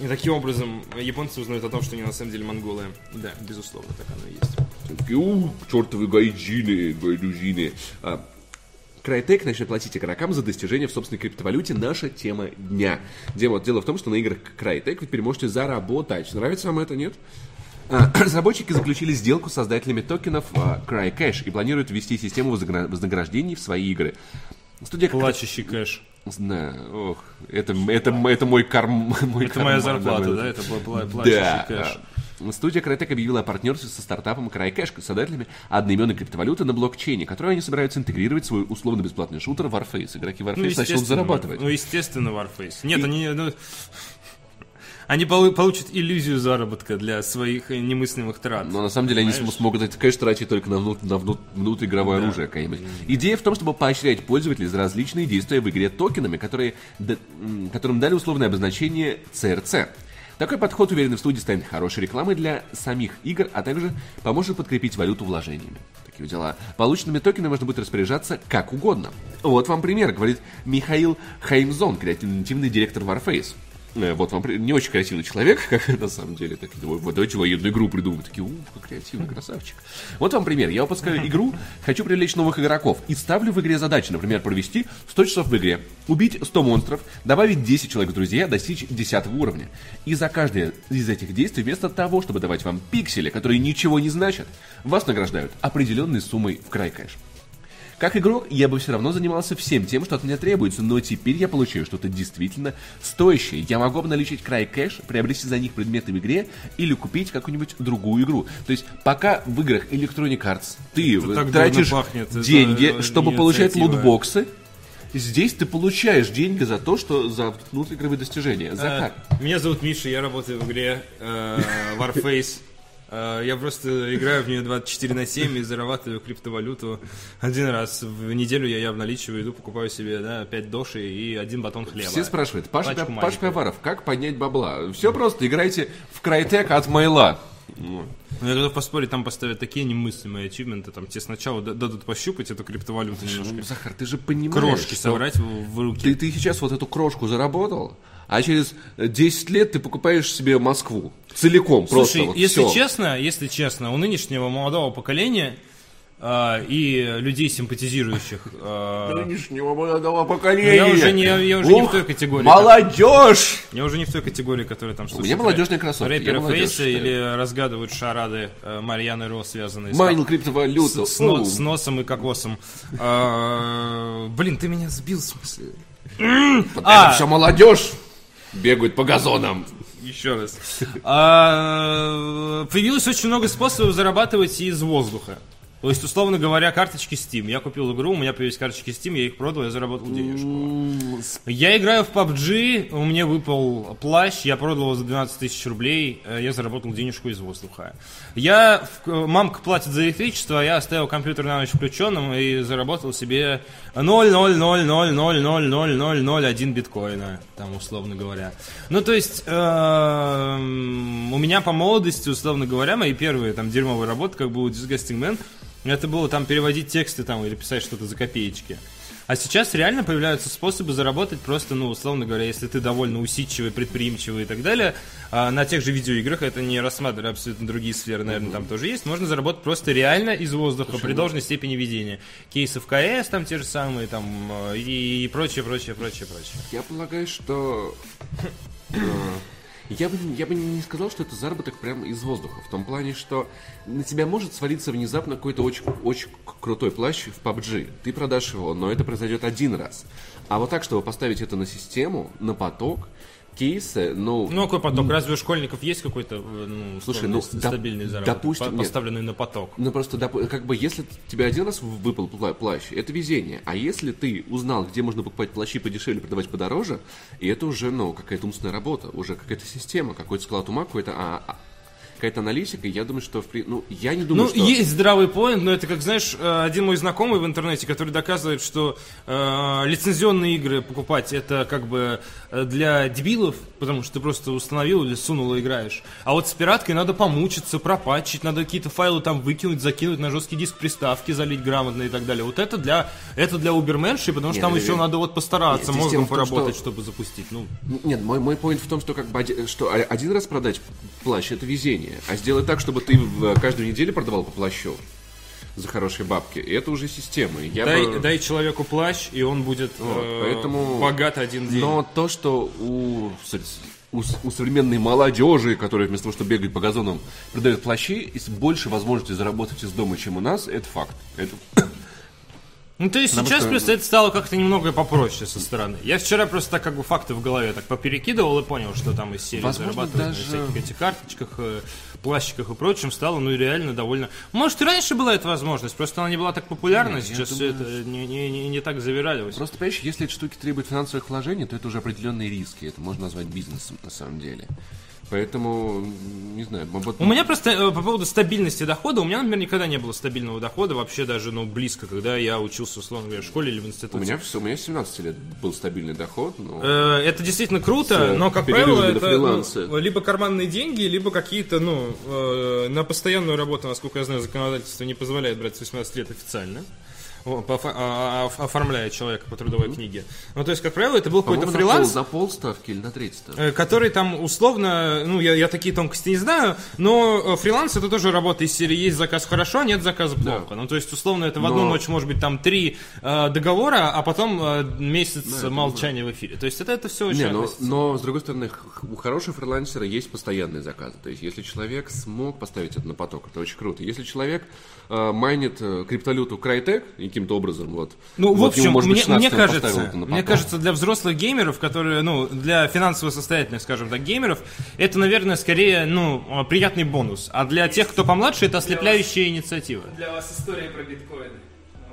И таким образом японцы узнают о том, что они на самом деле монголы. Да, безусловно, так оно и есть. Такие, у, чертовы гайджины, гайдужины. А, Крайтек начнет платить игрокам за достижения в собственной криптовалюте. Наша тема дня. Дело, дело в том, что на играх Крайтек вы теперь можете заработать. Нравится вам это, нет? А, Разработчики заключили сделку с создателями токенов а, CryCash и планируют ввести систему вознагра- вознаграждений в свои игры. Студия как- Плачущий кэш. Знаю, ох, это, это, это мой карм... Мой Это моя карман, зарплата, мой- да? Это пла- плачущий да. кэш. Студия Crytek объявила о партнерстве со стартапом CryCash, создателями одноименной криптовалюты на блокчейне, которую они собираются интегрировать в свой условно-бесплатный шутер Warface. Игроки Warface начнут естественно, зарабатывать. Ну, естественно, Warface. Нет, они... ну, они полу- получат иллюзию заработка для своих э, немыслимых трат. Но на самом деле они Понимаешь? см- смогут этот кэш тратить только на, внут- на внут- внутриигровое оружие какое-нибудь. Идея в том, чтобы поощрять пользователей за различные действия в игре токенами, которые, д- м, которым дали условное обозначение CRC. Такой подход, уверенный в студии, станет хорошей рекламой для самих игр, а также поможет подкрепить валюту вложениями. Такие дела. Полученными токенами можно будет распоряжаться как угодно. Вот вам пример, говорит Михаил Хаймзон, креативный директор Warface. Э, вот вам не очень красивый человек, как на самом деле. Так, вот давайте военную игру придумаем. Такие, ух, как креативный красавчик. Вот вам пример. Я выпускаю игру, хочу привлечь новых игроков. И ставлю в игре задачи, например, провести 100 часов в игре, убить 100 монстров, добавить 10 человек в друзья, достичь 10 уровня. И за каждое из этих действий, вместо того, чтобы давать вам пиксели, которые ничего не значат, вас награждают определенной суммой в край кэш. Как игрок, я бы все равно занимался всем тем, что от меня требуется, но теперь я получаю что-то действительно стоящее. Я могу обналичить край кэш, приобрести за них предметы в игре или купить какую-нибудь другую игру. То есть пока в играх Electronic Arts ты Это тратишь пахнет. деньги, Это чтобы получать лутбоксы, Здесь ты получаешь деньги за то, что за внутриигровые достижения. За а, как? Меня зовут Миша, я работаю в игре э, Warface. Э, я просто играю в нее 24 на 7 и зарабатываю криптовалюту. Один раз в неделю я явно обналичиваю, иду, покупаю себе да, 5 доши и один батон хлеба. Все спрашивают, Паш, Паш Пивоваров, как поднять бабла? Все просто, играйте в Крайтек от Майла. Ну, я готов поспорить, там поставят такие немыслимые ачивменты, там тебе сначала дадут пощупать эту криптовалюту немножко. Ну, Захар, ты же понимаешь, Крошки собрать в, в руки. Ты, ты сейчас вот эту крошку заработал, а через 10 лет ты покупаешь себе Москву целиком Слушай, просто. Вот если все. честно, если честно, у нынешнего молодого поколения и людей, симпатизирующих. А, Нынешнего молодого поколения. Ну, я уже, не, я уже Ух, не в той категории. Молодежь! Как, я уже не в той категории, которая там что У меня молодежные кроссовки. Рэперы Фейса или разгадывают шарады э, Марьяны Ро, связанные Майнил с, криптовалюту. С, с, но, с носом и кокосом. А, блин, ты меня сбил, в смысле? А, все молодежь бегают по газонам. Еще раз. А, появилось очень много способов зарабатывать из воздуха. То есть, условно говоря, карточки Steam. Я купил игру, у меня появились карточки Steam, я их продал, я заработал денежку. Я играю в PUBG, у меня выпал плащ, я продал его за 12 тысяч рублей, э, я заработал денежку из воздуха. Я, мамка платит за электричество, я оставил компьютер на ночь включенным и заработал себе 0,000000001 биткоина, там, условно говоря. Ну, то есть, эм, у меня по молодости, условно говоря, мои первые там дерьмовые работы, как был Disgusting Man, это было там переводить тексты там или писать что-то за копеечки. А сейчас реально появляются способы заработать просто, ну, условно говоря, если ты довольно усидчивый, предприимчивый и так далее, а на тех же видеоиграх, это не рассматривая абсолютно другие сферы, наверное, там тоже есть, можно заработать просто реально из воздуха Слушай, при ну должной степени ведения. Кейсы в КС там те же самые, там, и, и прочее, прочее, прочее, прочее. Я полагаю, что э, я бы, я бы не сказал, что это заработок прямо из воздуха. В том плане, что на тебя может свалиться внезапно какой-то очень, очень крутой плащ в PUBG. Ты продашь его, но это произойдет один раз. А вот так, чтобы поставить это на систему, на поток, кейсы, ну... Ну, какой поток? Разве у школьников есть какой-то э, ну, Слушай, ну, стабильный доп- заработок, допустим, поставленный нет. на поток? Ну, просто, доп- как бы, если тебе один раз выпал плащ, это везение. А если ты узнал, где можно покупать плащи подешевле, продавать подороже, и это уже, ну, какая-то умственная работа, уже какая-то система, какой-то склад ума, какой-то а, а какая-то аналитика, я думаю, что... В, ну, я не думаю, ну, что... есть здравый поинт, но это, как, знаешь, э, один мой знакомый в интернете, который доказывает, что э, лицензионные игры покупать это как бы э, для дебилов, потому что ты просто установил или сунул и играешь. А вот с пираткой надо помучиться, пропатчить, надо какие-то файлы там выкинуть, закинуть на жесткий диск приставки, залить грамотно и так далее. Вот это для, это для уберменшей, потому что нет, там нет, еще нет. надо вот постараться, нет, мозгом поработать, что... чтобы запустить. Ну. Нет, мой, мой поинт в том, что как бы что один раз продать плащ это везение предложение, а сделать так, чтобы ты в каждую неделю продавал по плащу за хорошие бабки. И это уже система. Я дай, бы... дай человеку плащ, и он будет вот, э, поэтому... богат один день. Но то, что у, у, у современной молодежи, которая вместо того, чтобы бегать по газонам, продает плащи, больше возможностей заработать из дома, чем у нас, это факт. Это ну, то есть Потому сейчас что... просто это стало как-то немного попроще со стороны. Я вчера просто так как бы факты в голове так поперекидывал и понял, что там из серии Возможно, зарабатывать даже... на всяких этих карточках, э, плащиках и прочем стало, ну, реально довольно... Может, и раньше была эта возможность, просто она не была так популярна, Нет, сейчас все это не, не, не, не так завиралилось. Просто, понимаешь, если эти штуки требуют финансовых вложений, то это уже определенные риски, это можно назвать бизнесом на самом деле. Поэтому, не знаю. У меня просто э, по поводу стабильности дохода, у меня, например, никогда не было стабильного дохода, вообще даже, ну, близко, когда я учился, условно говоря, в школе или в институте. У меня, все, у меня 17 лет был стабильный доход. Но... Э, это действительно круто, но, как правило, это ну, либо карманные деньги, либо какие-то, ну, э, на постоянную работу, насколько я знаю, законодательство не позволяет брать с 18 лет официально. А, оформляя человека по трудовой книге. Ну, то есть, как правило, это был какой-то фриланс. На, пол, на полставки или на треть ставки. Э, который там условно, ну, я, я такие тонкости не знаю, но э, фриланс это тоже работа из серии есть заказ хорошо, нет заказа плохо. Да. Ну, то есть, условно, это в одну но... ночь может быть там три э, договора, а потом э, месяц да, молчания в эфире. То есть, это, это все очень не, но, но, с другой стороны, у хорошего фрилансера есть постоянные заказы. То есть, если человек смог поставить это на поток, это очень круто. Если человек э, майнит э, криптовалюту Crytek каким-то образом, вот. Ну, вот в общем, может мне, мне кажется, мне кажется, для взрослых геймеров, которые, ну, для финансово состоятельных, скажем так, геймеров, это, наверное, скорее, ну, приятный бонус. А для тех, кто помладше, это ослепляющая для вас, инициатива. Для вас история про биткоин.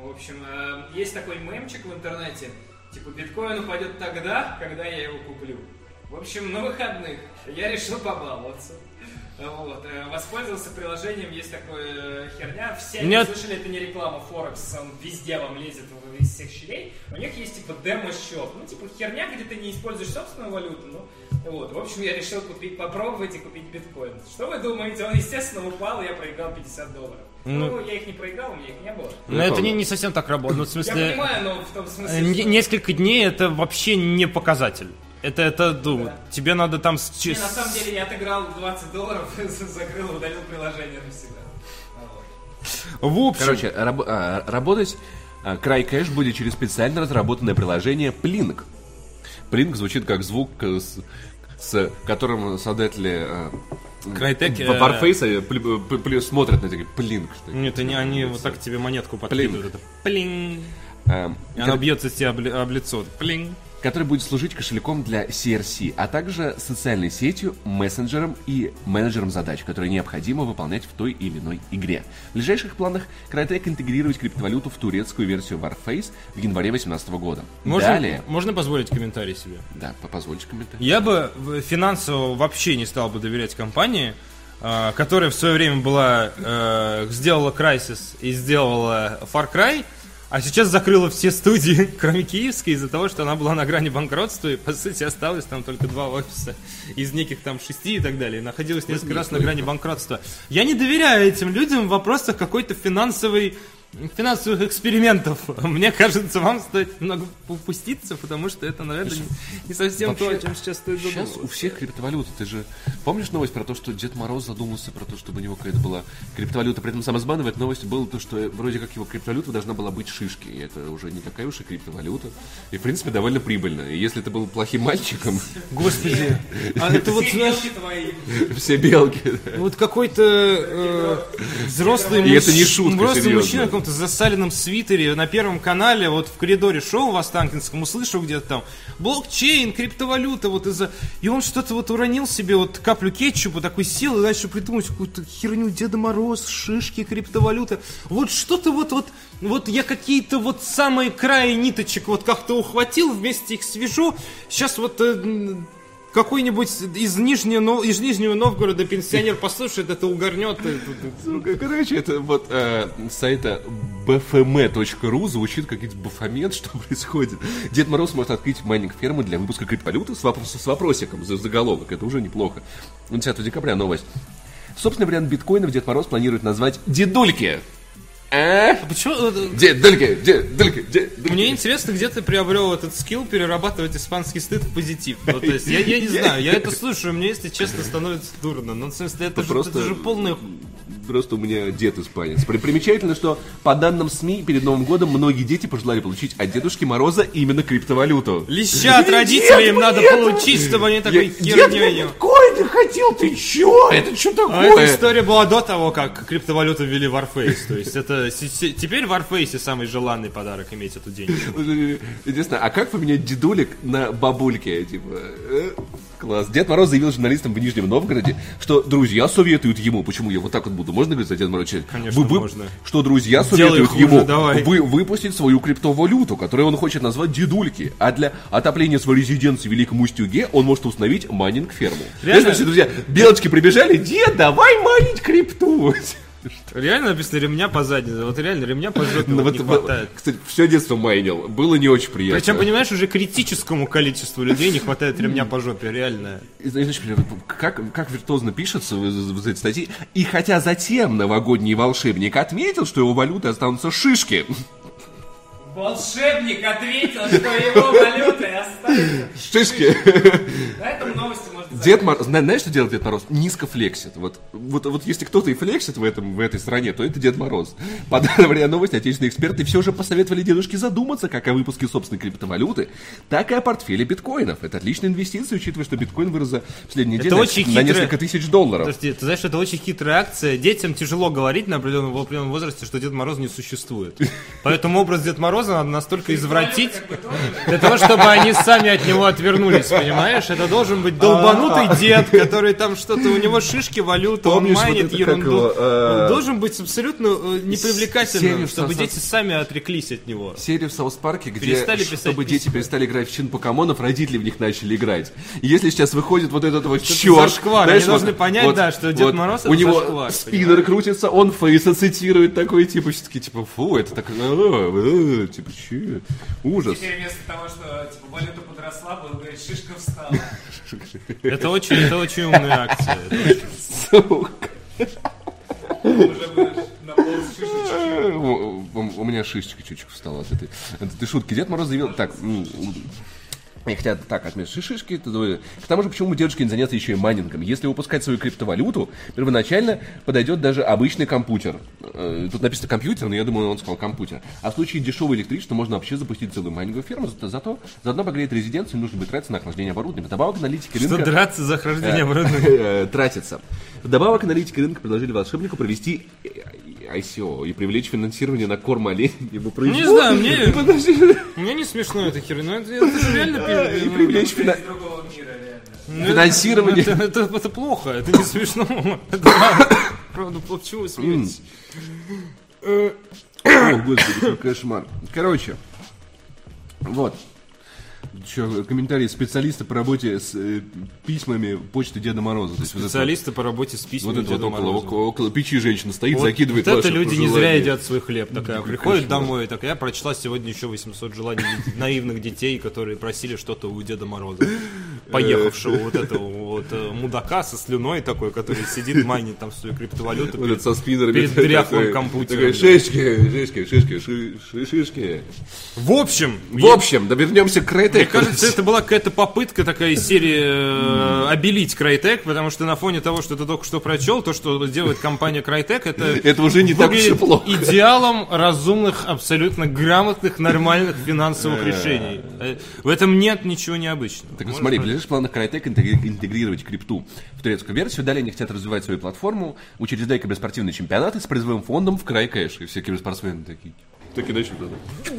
В общем, э, есть такой мемчик в интернете, типа, биткоин упадет тогда, когда я его куплю. В общем, на выходных я решил побаловаться. Вот, э, воспользовался приложением, есть такая херня. Все они Нет. слышали, это не реклама Форекс, он везде вам лезет из всех щелей. У них есть типа демо-счет. Ну, типа херня, где ты не используешь собственную валюту. Ну, вот. В общем, я решил купить, попробовать и купить биткоин. Что вы думаете? Он, естественно, упал, и я проиграл 50 долларов. Ну, ну, я их не проиграл, у меня их не было. Но это не, не совсем так работает. Ну, в смысле, я понимаю, но в том смысле... Что... Несколько дней это вообще не показатель. Это, это, ну, да. тебе надо там... Не, на самом деле я отыграл 20 долларов, закрыл и удалил приложение навсегда. В общем... Короче, раб- а, работать а, край кэш будет через специально разработанное приложение Plink. Plink звучит как звук, э, с, с которым создатели а, Крайтек... В Warface смотрят на такие плинк. Нет, они, они вот так тебе монетку подкидывают. Это плинг. Эм, и она бьется с тебя об лицо. Плинг который будет служить кошельком для CRC, а также социальной сетью, мессенджером и менеджером задач, которые необходимо выполнять в той или иной игре. В ближайших планах Crytek интегрировать криптовалюту в турецкую версию Warface в январе 2018 года. Можно, Далее... можно позволить комментарий себе? Да, позвольте комментарий. Я бы финансово вообще не стал бы доверять компании, а, которая в свое время была э, сделала Crysis и сделала Far Cry, а сейчас закрыла все студии, кроме киевской, из-за того, что она была на грани банкротства, и, по сути, осталось там только два офиса из неких там шести и так далее. Находилась несколько раз на грани банкротства. Я не доверяю этим людям в вопросах какой-то финансовой финансовых экспериментов. Мне кажется, вам стоит немного упуститься, потому что это, наверное, не, не совсем Вообще, то, о чем сейчас стоит задумываться. Сейчас у всех криптовалюты. Ты же помнишь новость про то, что Дед Мороз задумался про то, чтобы у него какая-то была криптовалюта. При этом сбановая новость была то, что вроде как его криптовалюта должна была быть шишки. И это уже не такая уж и криптовалюта. И, в принципе, довольно прибыльно. И если ты был плохим мальчиком... Господи, а это вот, знаешь... Все белки. Вот какой-то э, взрослый мужчина, каком-то засаленном свитере на Первом канале, вот в коридоре шоу в Останкинском, услышал где-то там блокчейн, криптовалюта, вот из-за... И он что-то вот уронил себе вот каплю кетчупа, такой сил, и дальше придумать какую-то херню Деда Мороз, шишки, криптовалюта. Вот что-то вот, вот, вот я какие-то вот самые края ниточек вот как-то ухватил, вместе их свяжу. Сейчас вот э, какой-нибудь из Нижнего, из Нижнего Новгорода пенсионер послушает, это угорнет. Короче, это вот э, сайта bfm.ru звучит как бафомет, что происходит. Дед Мороз может открыть майнинг фермы для выпуска криптовалюты с, вопрос, с вопросиком за заголовок. Это уже неплохо. 10 декабря новость. Собственный вариант биткоинов Дед Мороз планирует назвать «Дедульки». А? а почему? Где, дальки, где, дальки, где, Мне интересно, где ты приобрел этот скилл перерабатывать испанский стыд в позитив. Ну, то есть, я, я не знаю, я это слушаю, мне, если честно, становится дурно. Ну, в смысле, это, же, это же полный просто у меня дед испанец. Примечательно, что по данным СМИ перед Новым годом многие дети пожелали получить от Дедушки Мороза именно криптовалюту. Леща от родителей им надо получить, чтобы они такой херню... Биткоин хотел, ты чё? Это что такое? А эта история была до того, как криптовалюту ввели в Warface. То есть это теперь в Warface самый желанный подарок иметь эту денежку. Интересно, а как поменять дедулик на бабульке? Типа, э, Класс. Дед Мороз заявил журналистам в Нижнем Новгороде, что друзья советуют ему, почему я вот так вот буду, можно говорить за Дед Мороз? Конечно, вы, можно. Что друзья советуют хуже, ему давай. Вы, выпустить свою криптовалюту, которую он хочет назвать дедульки, а для отопления своей резиденции в Великом Устюге он может установить майнинг-ферму. Реально? Знаешь, друзья, белочки прибежали, дед, давай майнить крипту. Реально написано ремня по заднице. Вот реально ремня по жопе ну, вот, не хватает. Кстати, все детство майнил. Было не очень приятно. Причем, понимаешь, уже критическому количеству людей не хватает ремня по жопе. Реально. Знаешь, как, как виртуозно пишется в, в этой статье. И хотя затем новогодний волшебник отметил, что его валюты останутся шишки. Волшебник ответил, что его валютой оставили. Шишки. На этом новости Дед Мороз, зна- знаешь, что делает Дед Мороз? Низко флексит. Вот, вот, вот если кто-то и флексит в, этом, в этой стране, то это Дед Мороз. Подавляя новости, отечественные эксперты все же посоветовали дедушке задуматься как о выпуске собственной криптовалюты, так и о портфеле биткоинов. Это отличная инвестиция, учитывая, что биткоин вырос за последние недели на хитрая- несколько тысяч долларов. Подожди, ты знаешь, это очень хитрая акция. Детям тяжело говорить на определенном, в определенном возрасте, что Дед Мороз не существует. Поэтому образ Дед Мороза надо настолько извратить, для того, чтобы они сами от него отвернулись, понимаешь? Это должен быть долбанутый дед, который там что-то, у него шишки, валюта, он майнит ерунду. э, Он должен быть абсолютно э, непривлекательным, чтобы дети сами отреклись от него. серию в South Park е, где, чтобы дети перестали играть в чинпокомонов, родители в них начали играть. И если сейчас выходит вот этот вот черт... зашквар. Они должны понять, да, что Дед Мороз У него спиннер крутится, он фейс цитирует такой, типа, все-таки, типа, фу, это так, э, типа, че, ужас. Теперь вместо того, что типа валюта подросла, будем говорить, шишка встала. Это очень, это очень умная акция. Сука. Шишечки. У меня шишечка чуть-чуть встала от этой, от этой шутки. Дед Мороз заявил, так, и хотя так отметить шишки, то, э, к тому же, почему бы дедушке не заняться еще и майнингом? Если выпускать свою криптовалюту, первоначально подойдет даже обычный компьютер. Э, Тут написано компьютер, но я думаю, он сказал компьютер. А в случае дешевого электричества можно вообще запустить целую майнинговую ферму, зато, зато заодно погреет резиденцию, нужно будет тратиться на охлаждение оборудования. Вдобавок аналитики Что рынка... драться за охлаждение оборудования? э, тратится. Вдобавок аналитики рынка предложили волшебнику провести э, ICO и привлечь финансирование на корм оленей. его Не производство. знаю, мне, Подожди. мне не смешно эта херня. Ну, Это, это же реально И ну, привлечь фина- Из другого мира, реально. ну, финансирование. Это, это- это плохо, это не смешно. Это правда. Почему вы смеетесь? О, господи, какой кошмар. Короче, вот. Еще комментарии специалиста по работе с э, письмами почты Деда Мороза. Вот это Специалисты по работе с Вот письмами это вот Деда около, Мороза. около, около печи женщина стоит, Вот, закидывает вот это люди не зря пожелания. едят свой хлеб. Такая Какой приходит домой, так я прочла сегодня еще 800 желаний наивных детей, которые просили что-то у Деда Мороза. Поехавшего вот этого вот э, мудака со слюной такой, который сидит, майнит там свою криптовалюту. Вот перед- это со спиннерами. перед дряхлым компьютером, Шишки, шишки, шишки, ши- ши- шишки. В общем, В общем, да вернемся к Мне Крайтеку. кажется, это была какая-то попытка такая из серии э, обелить Крайтек, потому что на фоне того, что ты только что прочел, то, что делает компания Крайтек, это, Это уже не так уж и плохо. идеалом разумных, абсолютно грамотных, нормальных финансовых решений. Э, В этом нет ничего необычного. Так смотри, в ближайших планах интегри- интегрировать крипту в турецкую версию. Далее они хотят развивать свою платформу, учреждая киберспортивные чемпионаты с призовым фондом в крайкэш. И все киберспортсмены такие. Такие начали тогда.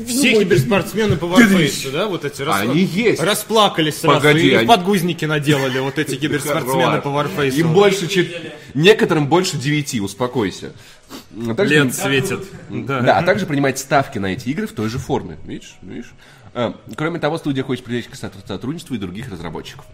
Все киберспортсмены по Warface, да, вот эти рас- Они есть. расплакались сразу Погоди, и они- подгузники наделали вот эти киберспортсмены по Warface. Им больше, чет- некоторым больше девяти, успокойся. А также- Лет светит. Да. Да, а также принимать ставки на эти игры в той же форме. Видишь? Видишь? А, кроме того, студия хочет привлечь к сотр- сотрудничеству и других разработчиков.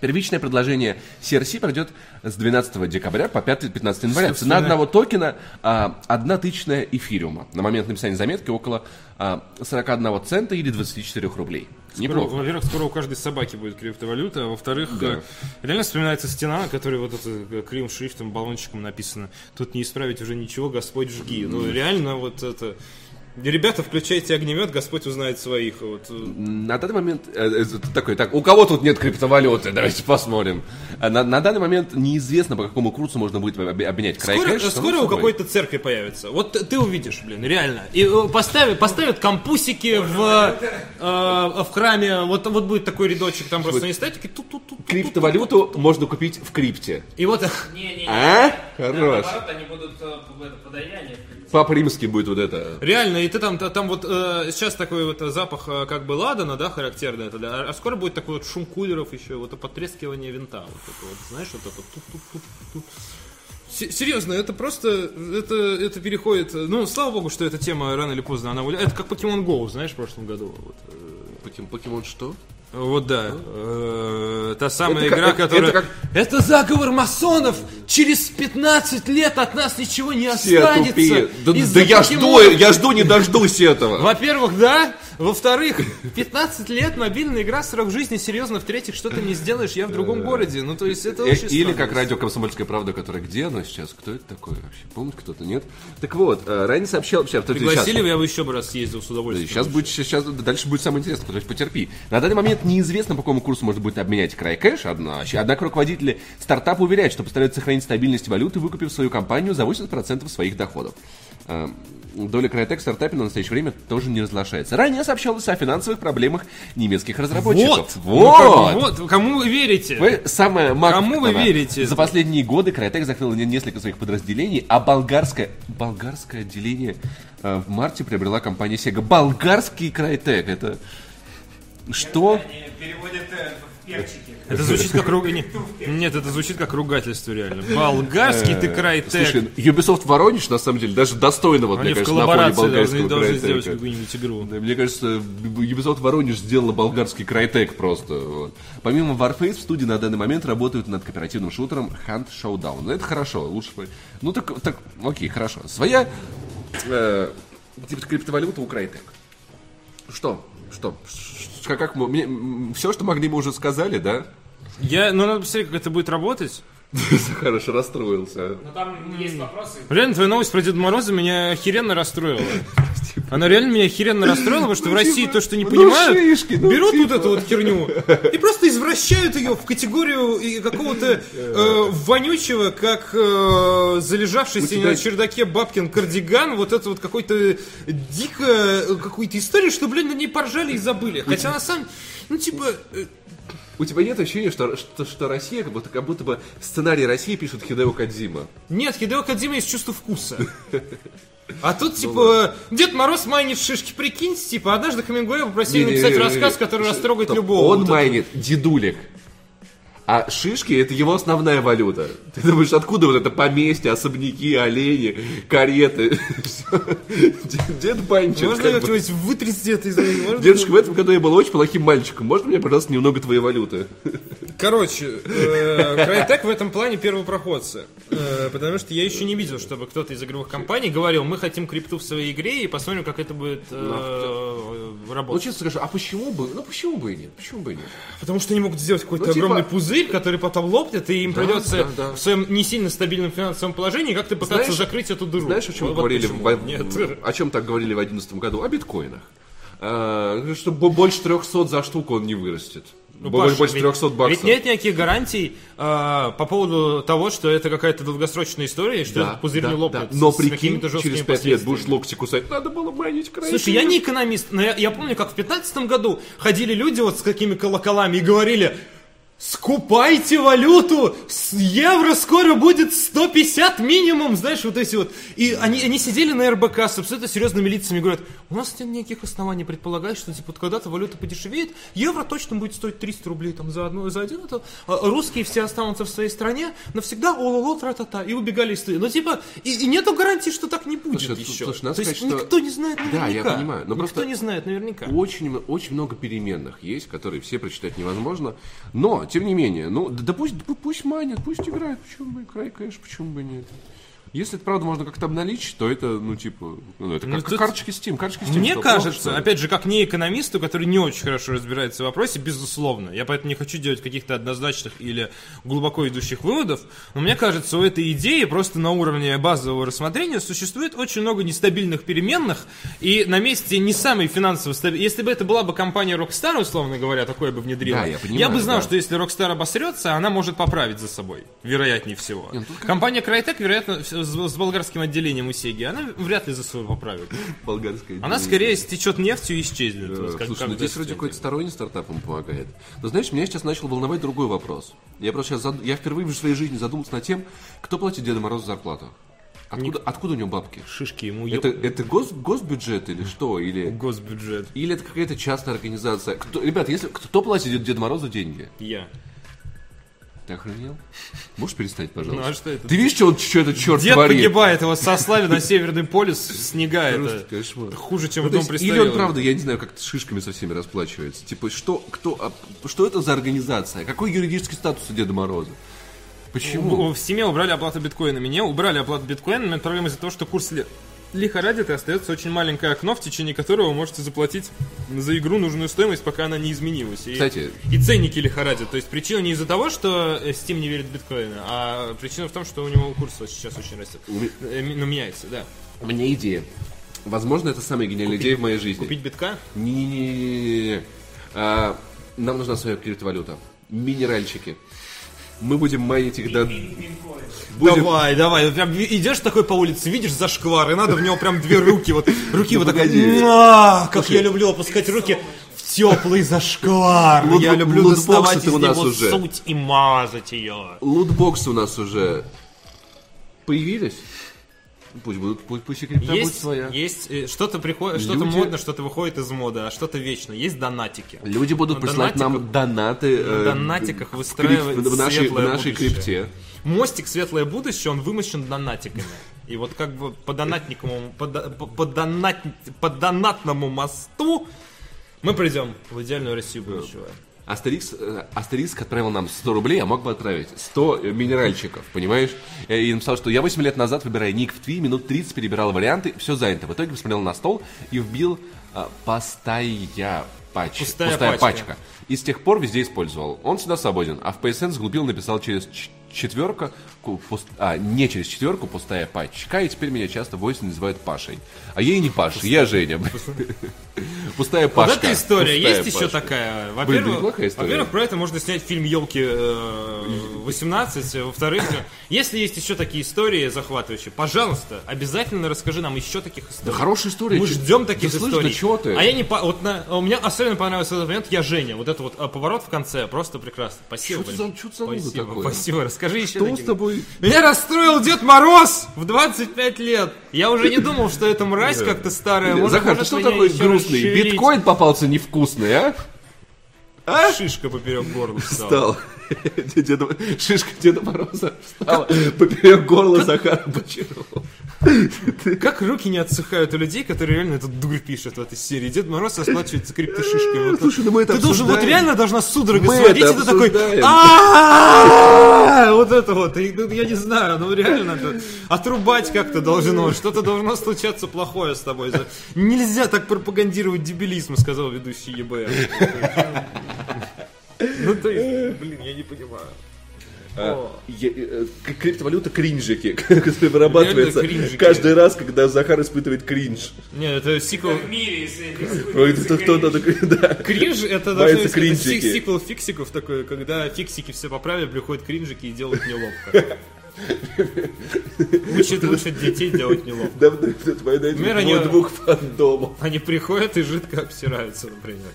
Первичное предложение CRC пройдет с 12 декабря по 5-15 января. Цена одного токена а, одна тысячная эфириума. На момент написания заметки около а, 41 цента или 24 рублей. Скоро, во-первых, скоро у каждой собаки будет криптовалюта, а во-вторых, Да. э, реально вспоминается стена, на которой вот это э, кривым шрифтом, баллончиком написано «Тут не исправить уже ничего, Господь жги». Ну, реально вот это... Ребята, включайте огнемет, Господь узнает своих. Вот. э, На данный момент э, э, такой, так, у кого тут нет криптовалюты? Давайте посмотрим. А На, на данный момент неизвестно, по какому курсу можно будет об- обменять Скоро, крайкэш. э, скоро у какой-то церкви появится. Вот ты- увидишь, блин, реально. И э, поставят, поставят кампусики в, э, в храме. Вот, вот будет такой рядочек, там просто не стоять, такие тут-тут-тут. Криптовалюту можно купить в крипте. И вот Не-не-не. А? Хорош. наоборот, они будут э, в подаяние. Папа римский будет вот это. Реально, и ты там, та- там вот э, сейчас такой вот запах э, как бы ладана, да, характерный, это, да, а скоро будет такой вот шум кулеров еще, вот это потрескивание винта, вот это вот, знаешь, вот это тут-тут-тут-тут. Се- Серьезно, это просто, это, это переходит, ну, слава богу, что эта тема рано или поздно, она это как Pokemon Go, знаешь, в прошлом году. Вот, э, Покем- Покемон что? Вот да, э, та самая Это как- игра, это- которая... это как- Это заговор масонов! Через 15 лет от нас ничего не Все останется! тупее. Да, да я жду, покемонов!» я жду, не дождусь этого. Во-первых, да. Во-вторых, 15 лет мобильная игра, срок жизни, серьезно. В-третьих, что ты не сделаешь, я в другом городе. Ну, то есть, это Э, очень Или как радио «Комсомольская правда», которое где оно сейчас? Кто это такой вообще? Помнит кто-то, нет? Так вот, э, ранее сообщал... Пригласили, сейчас. я бы еще бы раз съездил с удовольствием. Сейчас будет, сейчас, дальше будет самое интересное, то есть потерпи. На данный момент неизвестно, по какому курсу можно будет обменять край кэш, одна- однако руководители стартапа уверяют, что постараются сохранить стабильность валюты, выкупив свою компанию за 80% своих доходов. Э, Доля Crytek в стартапе на настоящее время тоже не разглашается. Ранее сообщалось о финансовых проблемах немецких разработчиков. Вот! Ну, Вот! вот! Кому вы верите? Вы самое Кому вы верите? За последние годы Crytek закрыла не- несколько своих подразделений, а болгарское, болгарское отделение э, в марте приобрела компания Sega. Болгарский Crytek, это что? Они переводят в перчики. Это звучит как руг... не- Нет, это звучит как ругательство реально. Болгарский ты край Э, Слушай, Ubisoft Воронеж, на самом деле, даже достойно, вот, Они мне кажется, на фоне должны, болгарского должны сделать какую-нибудь игру. Да, мне кажется, Ubisoft Воронеж сделала болгарский Crytek просто. вот. Помимо Warface, в студии на данный момент работают над кооперативным шутером Hunt Showdown. Ну, это хорошо, лучше... бы- Ну, так, так окей, хорошо. Своя э, типа, криптовалюта у Crytek. Что? Что? Как, как мы... Мне, все, что могли, мы уже сказали, да? Я, ну, надо посмотреть, как это будет работать. Хорошо расстроился. Но там есть вопросы. Реально, твоя новость про Деда Мороза меня охеренно расстроила. Она реально меня охеренно расстроила, потому что в России то, что не ну, понимают, ну, берут типа. вот эту вот херню и просто извращают ее в категорию какого-то э, вонючего, как э, залежавшийся тебя- на чердаке бабкин кардиган, вот это вот какой-то дико э, какой-то истории, что, блин, на ней поржали и забыли. Хотя на самом ну, типа, У тебя нет ощущения, что, что, что Россия, как будто, как будто бы сценарий России пишет Хидео Кадзима? Нет, Хидео Кадзима есть чувство вкуса. А тут, типа, Дед Мороз майнит шишки, прикиньте, типа, однажды Хемингуэя попросили написать рассказ, который растрогает любого. Он майнит дедулек. А шишки это его основная валюта. Ты думаешь, откуда вот это поместье, особняки, олени, кареты? Дед- банчит. Можно бы. как-нибудь вытрясти это из можно- Дедушка, в этом году я был очень плохим мальчиком. Можно мне, пожалуйста, немного твоей валюты? Короче, э, Crytek в этом плане первопроходцы. Э, Потому что я еще не видел, чтобы кто-то из игровых компаний говорил, мы хотим крипту в своей игре и посмотрим, как это будет э, Ну, работать. честно скажу, а почему бы? Ну, почему бы и нет? Почему бы и нет? Потому что они могут сделать какой-то Ну, типа- огромный пузырь, который потом лопнет, и им придется да, да. в своем не сильно стабильном финансовом положении как-то пытаться Знаешь- закрыть эту дыру. Знаешь, о чем Вот говорили? почему. в- Нет. О чем так говорили в 2011 году? О биткоинах. А, Что бо- больше 300 за штуку он не вырастет. Ну, Больше, Паша, больше ведь- 300 баксов. Ведь нет никаких гарантий э, по поводу того, что это какая-то долгосрочная история, что Да, этот пузырь да, не лопнет. да. Но с прикинь, жесткими через 5 лет будешь локти кусать. Надо было майнить край. Слушай, я не экономист, но я, я помню, как в 15 году ходили люди вот с какими колоколами и говорили, скупайте валюту, с евро скоро будет 150 минимум, знаешь, вот эти вот. И они, они сидели на РБК с абсолютно серьезными лицами и говорят, у нас нет никаких оснований предполагать, что типа вот когда-то валюта подешевеет, евро точно будет стоить 300 рублей там за, одну, за один, это, а русские все останутся в своей стране навсегда, ололо, тра-та-та, и убегали из страны. Ну типа, и, и нету гарантии, что так не будет Слушай, еще. слушай, надо То есть сказать, что- никто не знает наверняка. Да, я понимаю, но Никто просто- не знает наверняка. Очень, очень много переменных есть, которые все прочитать невозможно. Но, тем не менее, ну, да, да пусть, пу- пусть манят, пусть играют, почему бы, кэш, почему бы нет. Если это правда можно как-то обналичить, то это, ну, типа, ну, это Ну, как тут- карточки Steam. Карточки Steam Мне плохо, кажется, ли? опять же, как не экономисту, который не очень хорошо разбирается в вопросе, безусловно. Я поэтому не хочу делать каких-то однозначных или глубоко идущих выводов. Но мне кажется, у этой идеи просто на уровне базового рассмотрения существует очень много нестабильных переменных. И на месте не самой финансово стабильной... Если бы это была бы компания Rockstar, условно говоря, такое бы внедрила, Да, я понимаю, бы знал, да. что если Rockstar обосрется, она может поправить за собой. Вероятнее всего. Не, ну Компания Crytek, вероятно, с, болгарским отделением у Сеги, она вряд ли за собой поправит. Болгарская Она скорее стечет нефтью и исчезнет. Вот как- Слушай, как ну здесь вроде какой-то сторонний стартап ему помогает. Но знаешь, меня сейчас начал волновать другой вопрос. Я просто сейчас зад- я впервые в своей жизни задумался над тем, кто платит Деду Морозу зарплату. Откуда, откуда у него бабки? Шишки ему Это, это гос, госбюджет или что? Или, госбюджет. или это какая-то частная организация? Кто, ребят, если кто платит Дед- Деду Морозу деньги? Я. Ты охренел? Можешь перестать, пожалуйста? Ну, а что это? Ты видишь, что, он, что этот черт Дед творит? погибает, его сослали на Северный полюс, снега это кошмар. хуже, чем Ну, в дом есть, или он, правда, я не знаю, как с шишками со всеми расплачивается. Типа, что, кто, а, что это за организация? Какой юридический статус у Деда Мороза? Почему? В, в семье убрали оплату биткоинами. Не убрали оплату биткоинами, проблема из-за того, что курс лет лихорадит и остается очень маленькое окно, в течение которого вы можете заплатить за игру нужную стоимость, пока она не изменилась. И, Кстати- и ценники лихорадят. То есть причина не из-за того, что Steam не верит в биткоины, а причина в том, что у него курс сейчас очень растет. Э, ми- Ну, меняется, да. У меня идея. Возможно, это самая гениальная идея в моей жизни. Купить битка? Не-не-не. А, Нам нужна своя криптовалюта. Минеральчики. Мы будем майнить их до... Будем- Давай, давай. Прям идешь такой по улице, видишь зашквар, и надо в него прям две руки, вот руки Ну, вот так. Как я люблю опускать руки в теплый зашквар. Я люблю доставать из него суть и мазать ее. Лутбоксы у нас уже появились. Пусть будут, пусть, пусть и крипта будет Есть, своя. есть э, что-то приходит, что-то Люди- модно, что-то выходит из моды, а что-то вечно. Есть донатики. Люди будут присылать нам донаты э, донатиках в выстраивать в нашей, в нашей будущее. крипте. Мостик «Светлое будущее», он вымощен донатиками. И вот как бы по донатниковому, по, по- по донат- по донатному мосту мы придем в идеальную Россию будущего. Астерикс, э, Астерикс отправил нам 100 рублей, а мог бы отправить 100 минеральчиков, понимаешь? Э, И написал, что я 8 лет назад, выбирая ник в Тви, минут 30 перебирал варианты, все занято. В итоге посмотрел на стол и вбил а, «пастая пач». Пустая пачка. пачка. И с тех пор везде использовал. Он всегда свободен. А в PSN сглупил, написал через четверка, пуст- а, не через четверку, пустая пачка, и теперь меня часто в называют Пашей. А я и не Паша, я Женя. Пустая Вот пачка. эта история, Пустая есть еще такая. Во-первых, во-первых, про это можно снять фильм Елки 18. Во-вторых, если есть еще такие истории захватывающие, пожалуйста, обязательно расскажи нам еще таких историй. Да хорошая история. Мы ждем таких историй. А я не по... вот на... у меня особенно понравился этот момент. Я Женя. Вот это вот а, поворот в конце просто прекрасно. Спасибо. Спасибо, такой? спасибо. Расскажи еще. Что с тобой? Меня расстроил Дед Мороз в 25 лет. Я уже не думал, что эта мразь как-то старая. Может, Захар, ты что такой грустный? Биткоин попался невкусный, а? Шишка поперек горла встала. Встал. Деда- Шишка Деда Мороза встала поперек горла Захара Бочарова. Как руки не отсыхают у людей, которые реально этот дурь пишут в этой серии. Дед Мороз расплачивается криптошишками. Вот Слушай, ну мы это Ты должен, вот реально должна судорога Мы сводить, это и ты такой, вот это вот, ну, я не знаю, ну реально отрубать как-то должно, что-то должно случаться плохое с тобой. Нельзя так пропагандировать дебилизм, сказал ведущий ЕБР. Ну то есть, блин, я не понимаю. А, я- э, Криптовалюта кринжики, которая вырабатывается каждый раз, когда Захар испытывает кринж. Нет, это сиквел... В мире, если это кто-то да. Кринж это должно это сик- сиквел фиксиков такой, когда фиксики все поправили, приходят кринжики и делают неловко. Учат, учат детей делать неловко. Давно тут война Например, они- двух фандомов. Они приходят и жидко обсираются, например.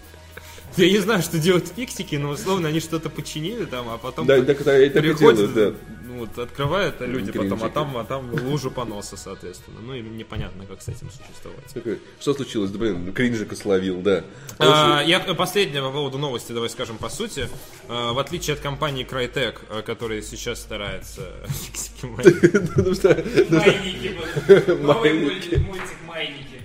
Я не знаю, что делают фиксики, но условно они что-то починили там, а потом Да, так это и так и приходят, делают, ну, вот, открывают а люди потом, а Кринжики. там, а там лужа поноса, соответственно. Ну, им непонятно, как с этим существовать. Такой, Что случилось? Да, блин, кринжика словил, да. А, я последнее по поводу новости, давай скажем по сути. А, в отличие от компании Crytek, а, которая сейчас старается Ну что, Майники. Новый Майники. мульт- мультик Майники.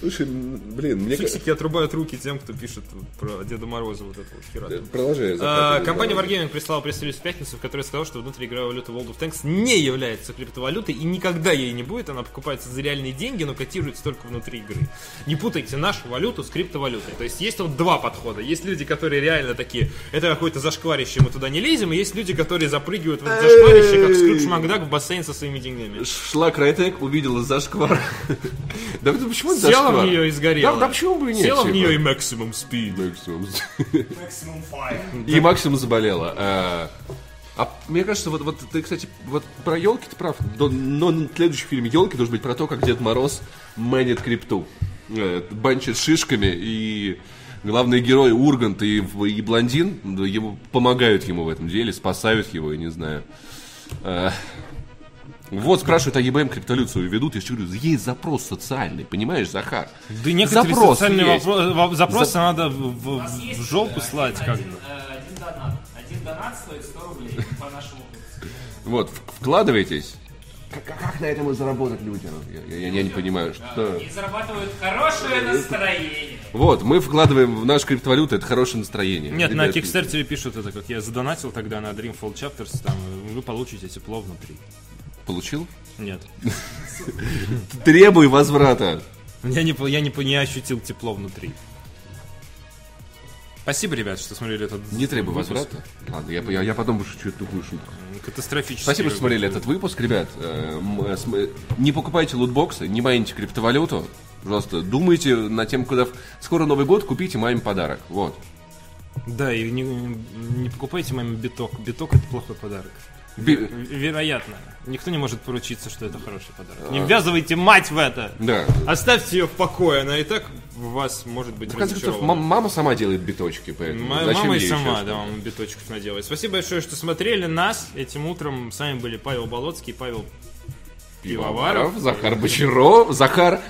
Слушай, блин, мне фиксики отрубают руки тем, кто пишет про Деда Мороза вот это вот херату. Продолжай. А, Компания. Wargaming прислала пресс-релиз в пятницу, в которой сказала, что внутриигровая валюта World of Tanks не является криптовалютой и никогда ей не будет. Она покупается за реальные деньги, но котируется только внутри игры. Не путайте нашу валюту с криптовалютой. То есть есть вот два подхода. Есть люди, которые реально такие, это какое-то зашкварище, мы туда не лезем, и есть люди, которые запрыгивают в это зашкварище, как Скрудж Макдак в бассейн со своими деньгами. Шла Крайтек, увидела зашквар. Да почему это Села в нее и сгорела. Да, почему бы и нет? Села в нее и максимум speed. Максимум. И максимум заболела. А, а мне кажется, вот, вот ты, кстати, вот про елки ты прав. Но, но следующий фильм елки должен быть про то, как Дед Мороз мэнит крипту. Э, Банчит шишками и главный герой Ургант и, и блондин ему помогают ему в этом деле, спасают его, я не знаю. Вот спрашивают, а ЕБМ криптовалюту ведут, я же говорю, есть запрос социальный, понимаешь, Захар? Да некоторые Запрос социальные есть. запросы За- надо в, в- есть в жопу один- слать как один, бы. э, Один донат. Один донат стоит 100 рублей по нашему. Вот, вкладывайтесь. Как, как на этом и заработать людям? Я, я- я не понимаю, что... И зарабатывают хорошее настроение. Вот, мы вкладываем в нашу криптовалюту, это хорошее настроение. Нет, на Ребят, Кикстартере пишут это, как я задонатил тогда на Dreamfall Chapters, там вы получите тепло внутри. Получил? Нет. Требуй возврата. Я не, я не, не ощутил тепло внутри. Спасибо, ребят, что смотрели этот Не требуй выпуск. возврата. Ладно, я, я, я потом эту тупую шутку. Катастрофически. Спасибо, что смотрели этот выпуск, ребят. Э, э, см- Не покупайте лутбоксы, не майните криптовалюту. Пожалуйста, думайте над тем, куда... Скоро Новый год, купите маме подарок. Вот. Да, и не, не покупайте маме биток. Биток это плохой подарок. Би- Вероятно. Никто не может поручиться, что это хороший подарок. А. Не ввязывайте мать в это! Да. Оставьте ее в покое, она и так в вас может быть В конце концов, мама сама делает биточки, поэтому зачем мама и ей сама, еще да, вам биточков наделает. Спасибо большое, что смотрели нас этим утром. С вами были Павел Болоцкий, Павел Пивоваров, Захар Бочаров, Захар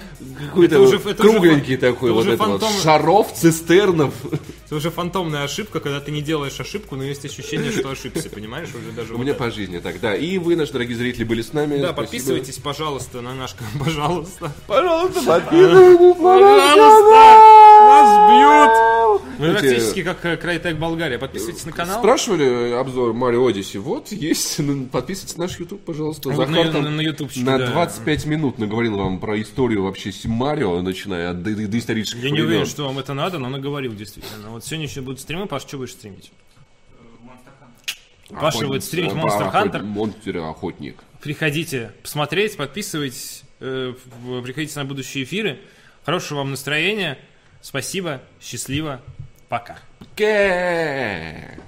какой-то Это уже- вот это уже кругленький фан- такой, это вот уже это вот, фантом- Шаров, Цистернов. Это уже фантомная ошибка, когда ты не делаешь ошибку, но есть ощущение, что ошибся, понимаешь? Уже даже У вот меня это. по жизни так, да. И вы, наши дорогие зрители, были с нами. Да, Спасибо. подписывайтесь, пожалуйста, на наш канал. Пожалуйста. Пожалуйста, подписывайтесь. Пожалуйста! Нас бьют! Мы Знаете, практически как э, Крайтек Болгария. Подписывайтесь на канал. Спрашивали обзор Марио Одиссе. Вот, есть. Ну, Подписывайтесь на наш YouTube, пожалуйста. Вот Захар на- там на- на на да. 25 минут наговорил вам про историю вообще с Марио, начиная от до- до исторических Я не времен. уверен, что вам это надо, но наговорил действительно. Вот сегодня еще будут стримы. Паш, что будешь стримить? Monster Hunter. Паша будет стримить Monster Hunter. Монстр-охотник. Приходите посмотреть, подписывайтесь, э, приходите на будущие эфиры. Хорошего вам настроения. Спасибо, счастливо, пока. Ке.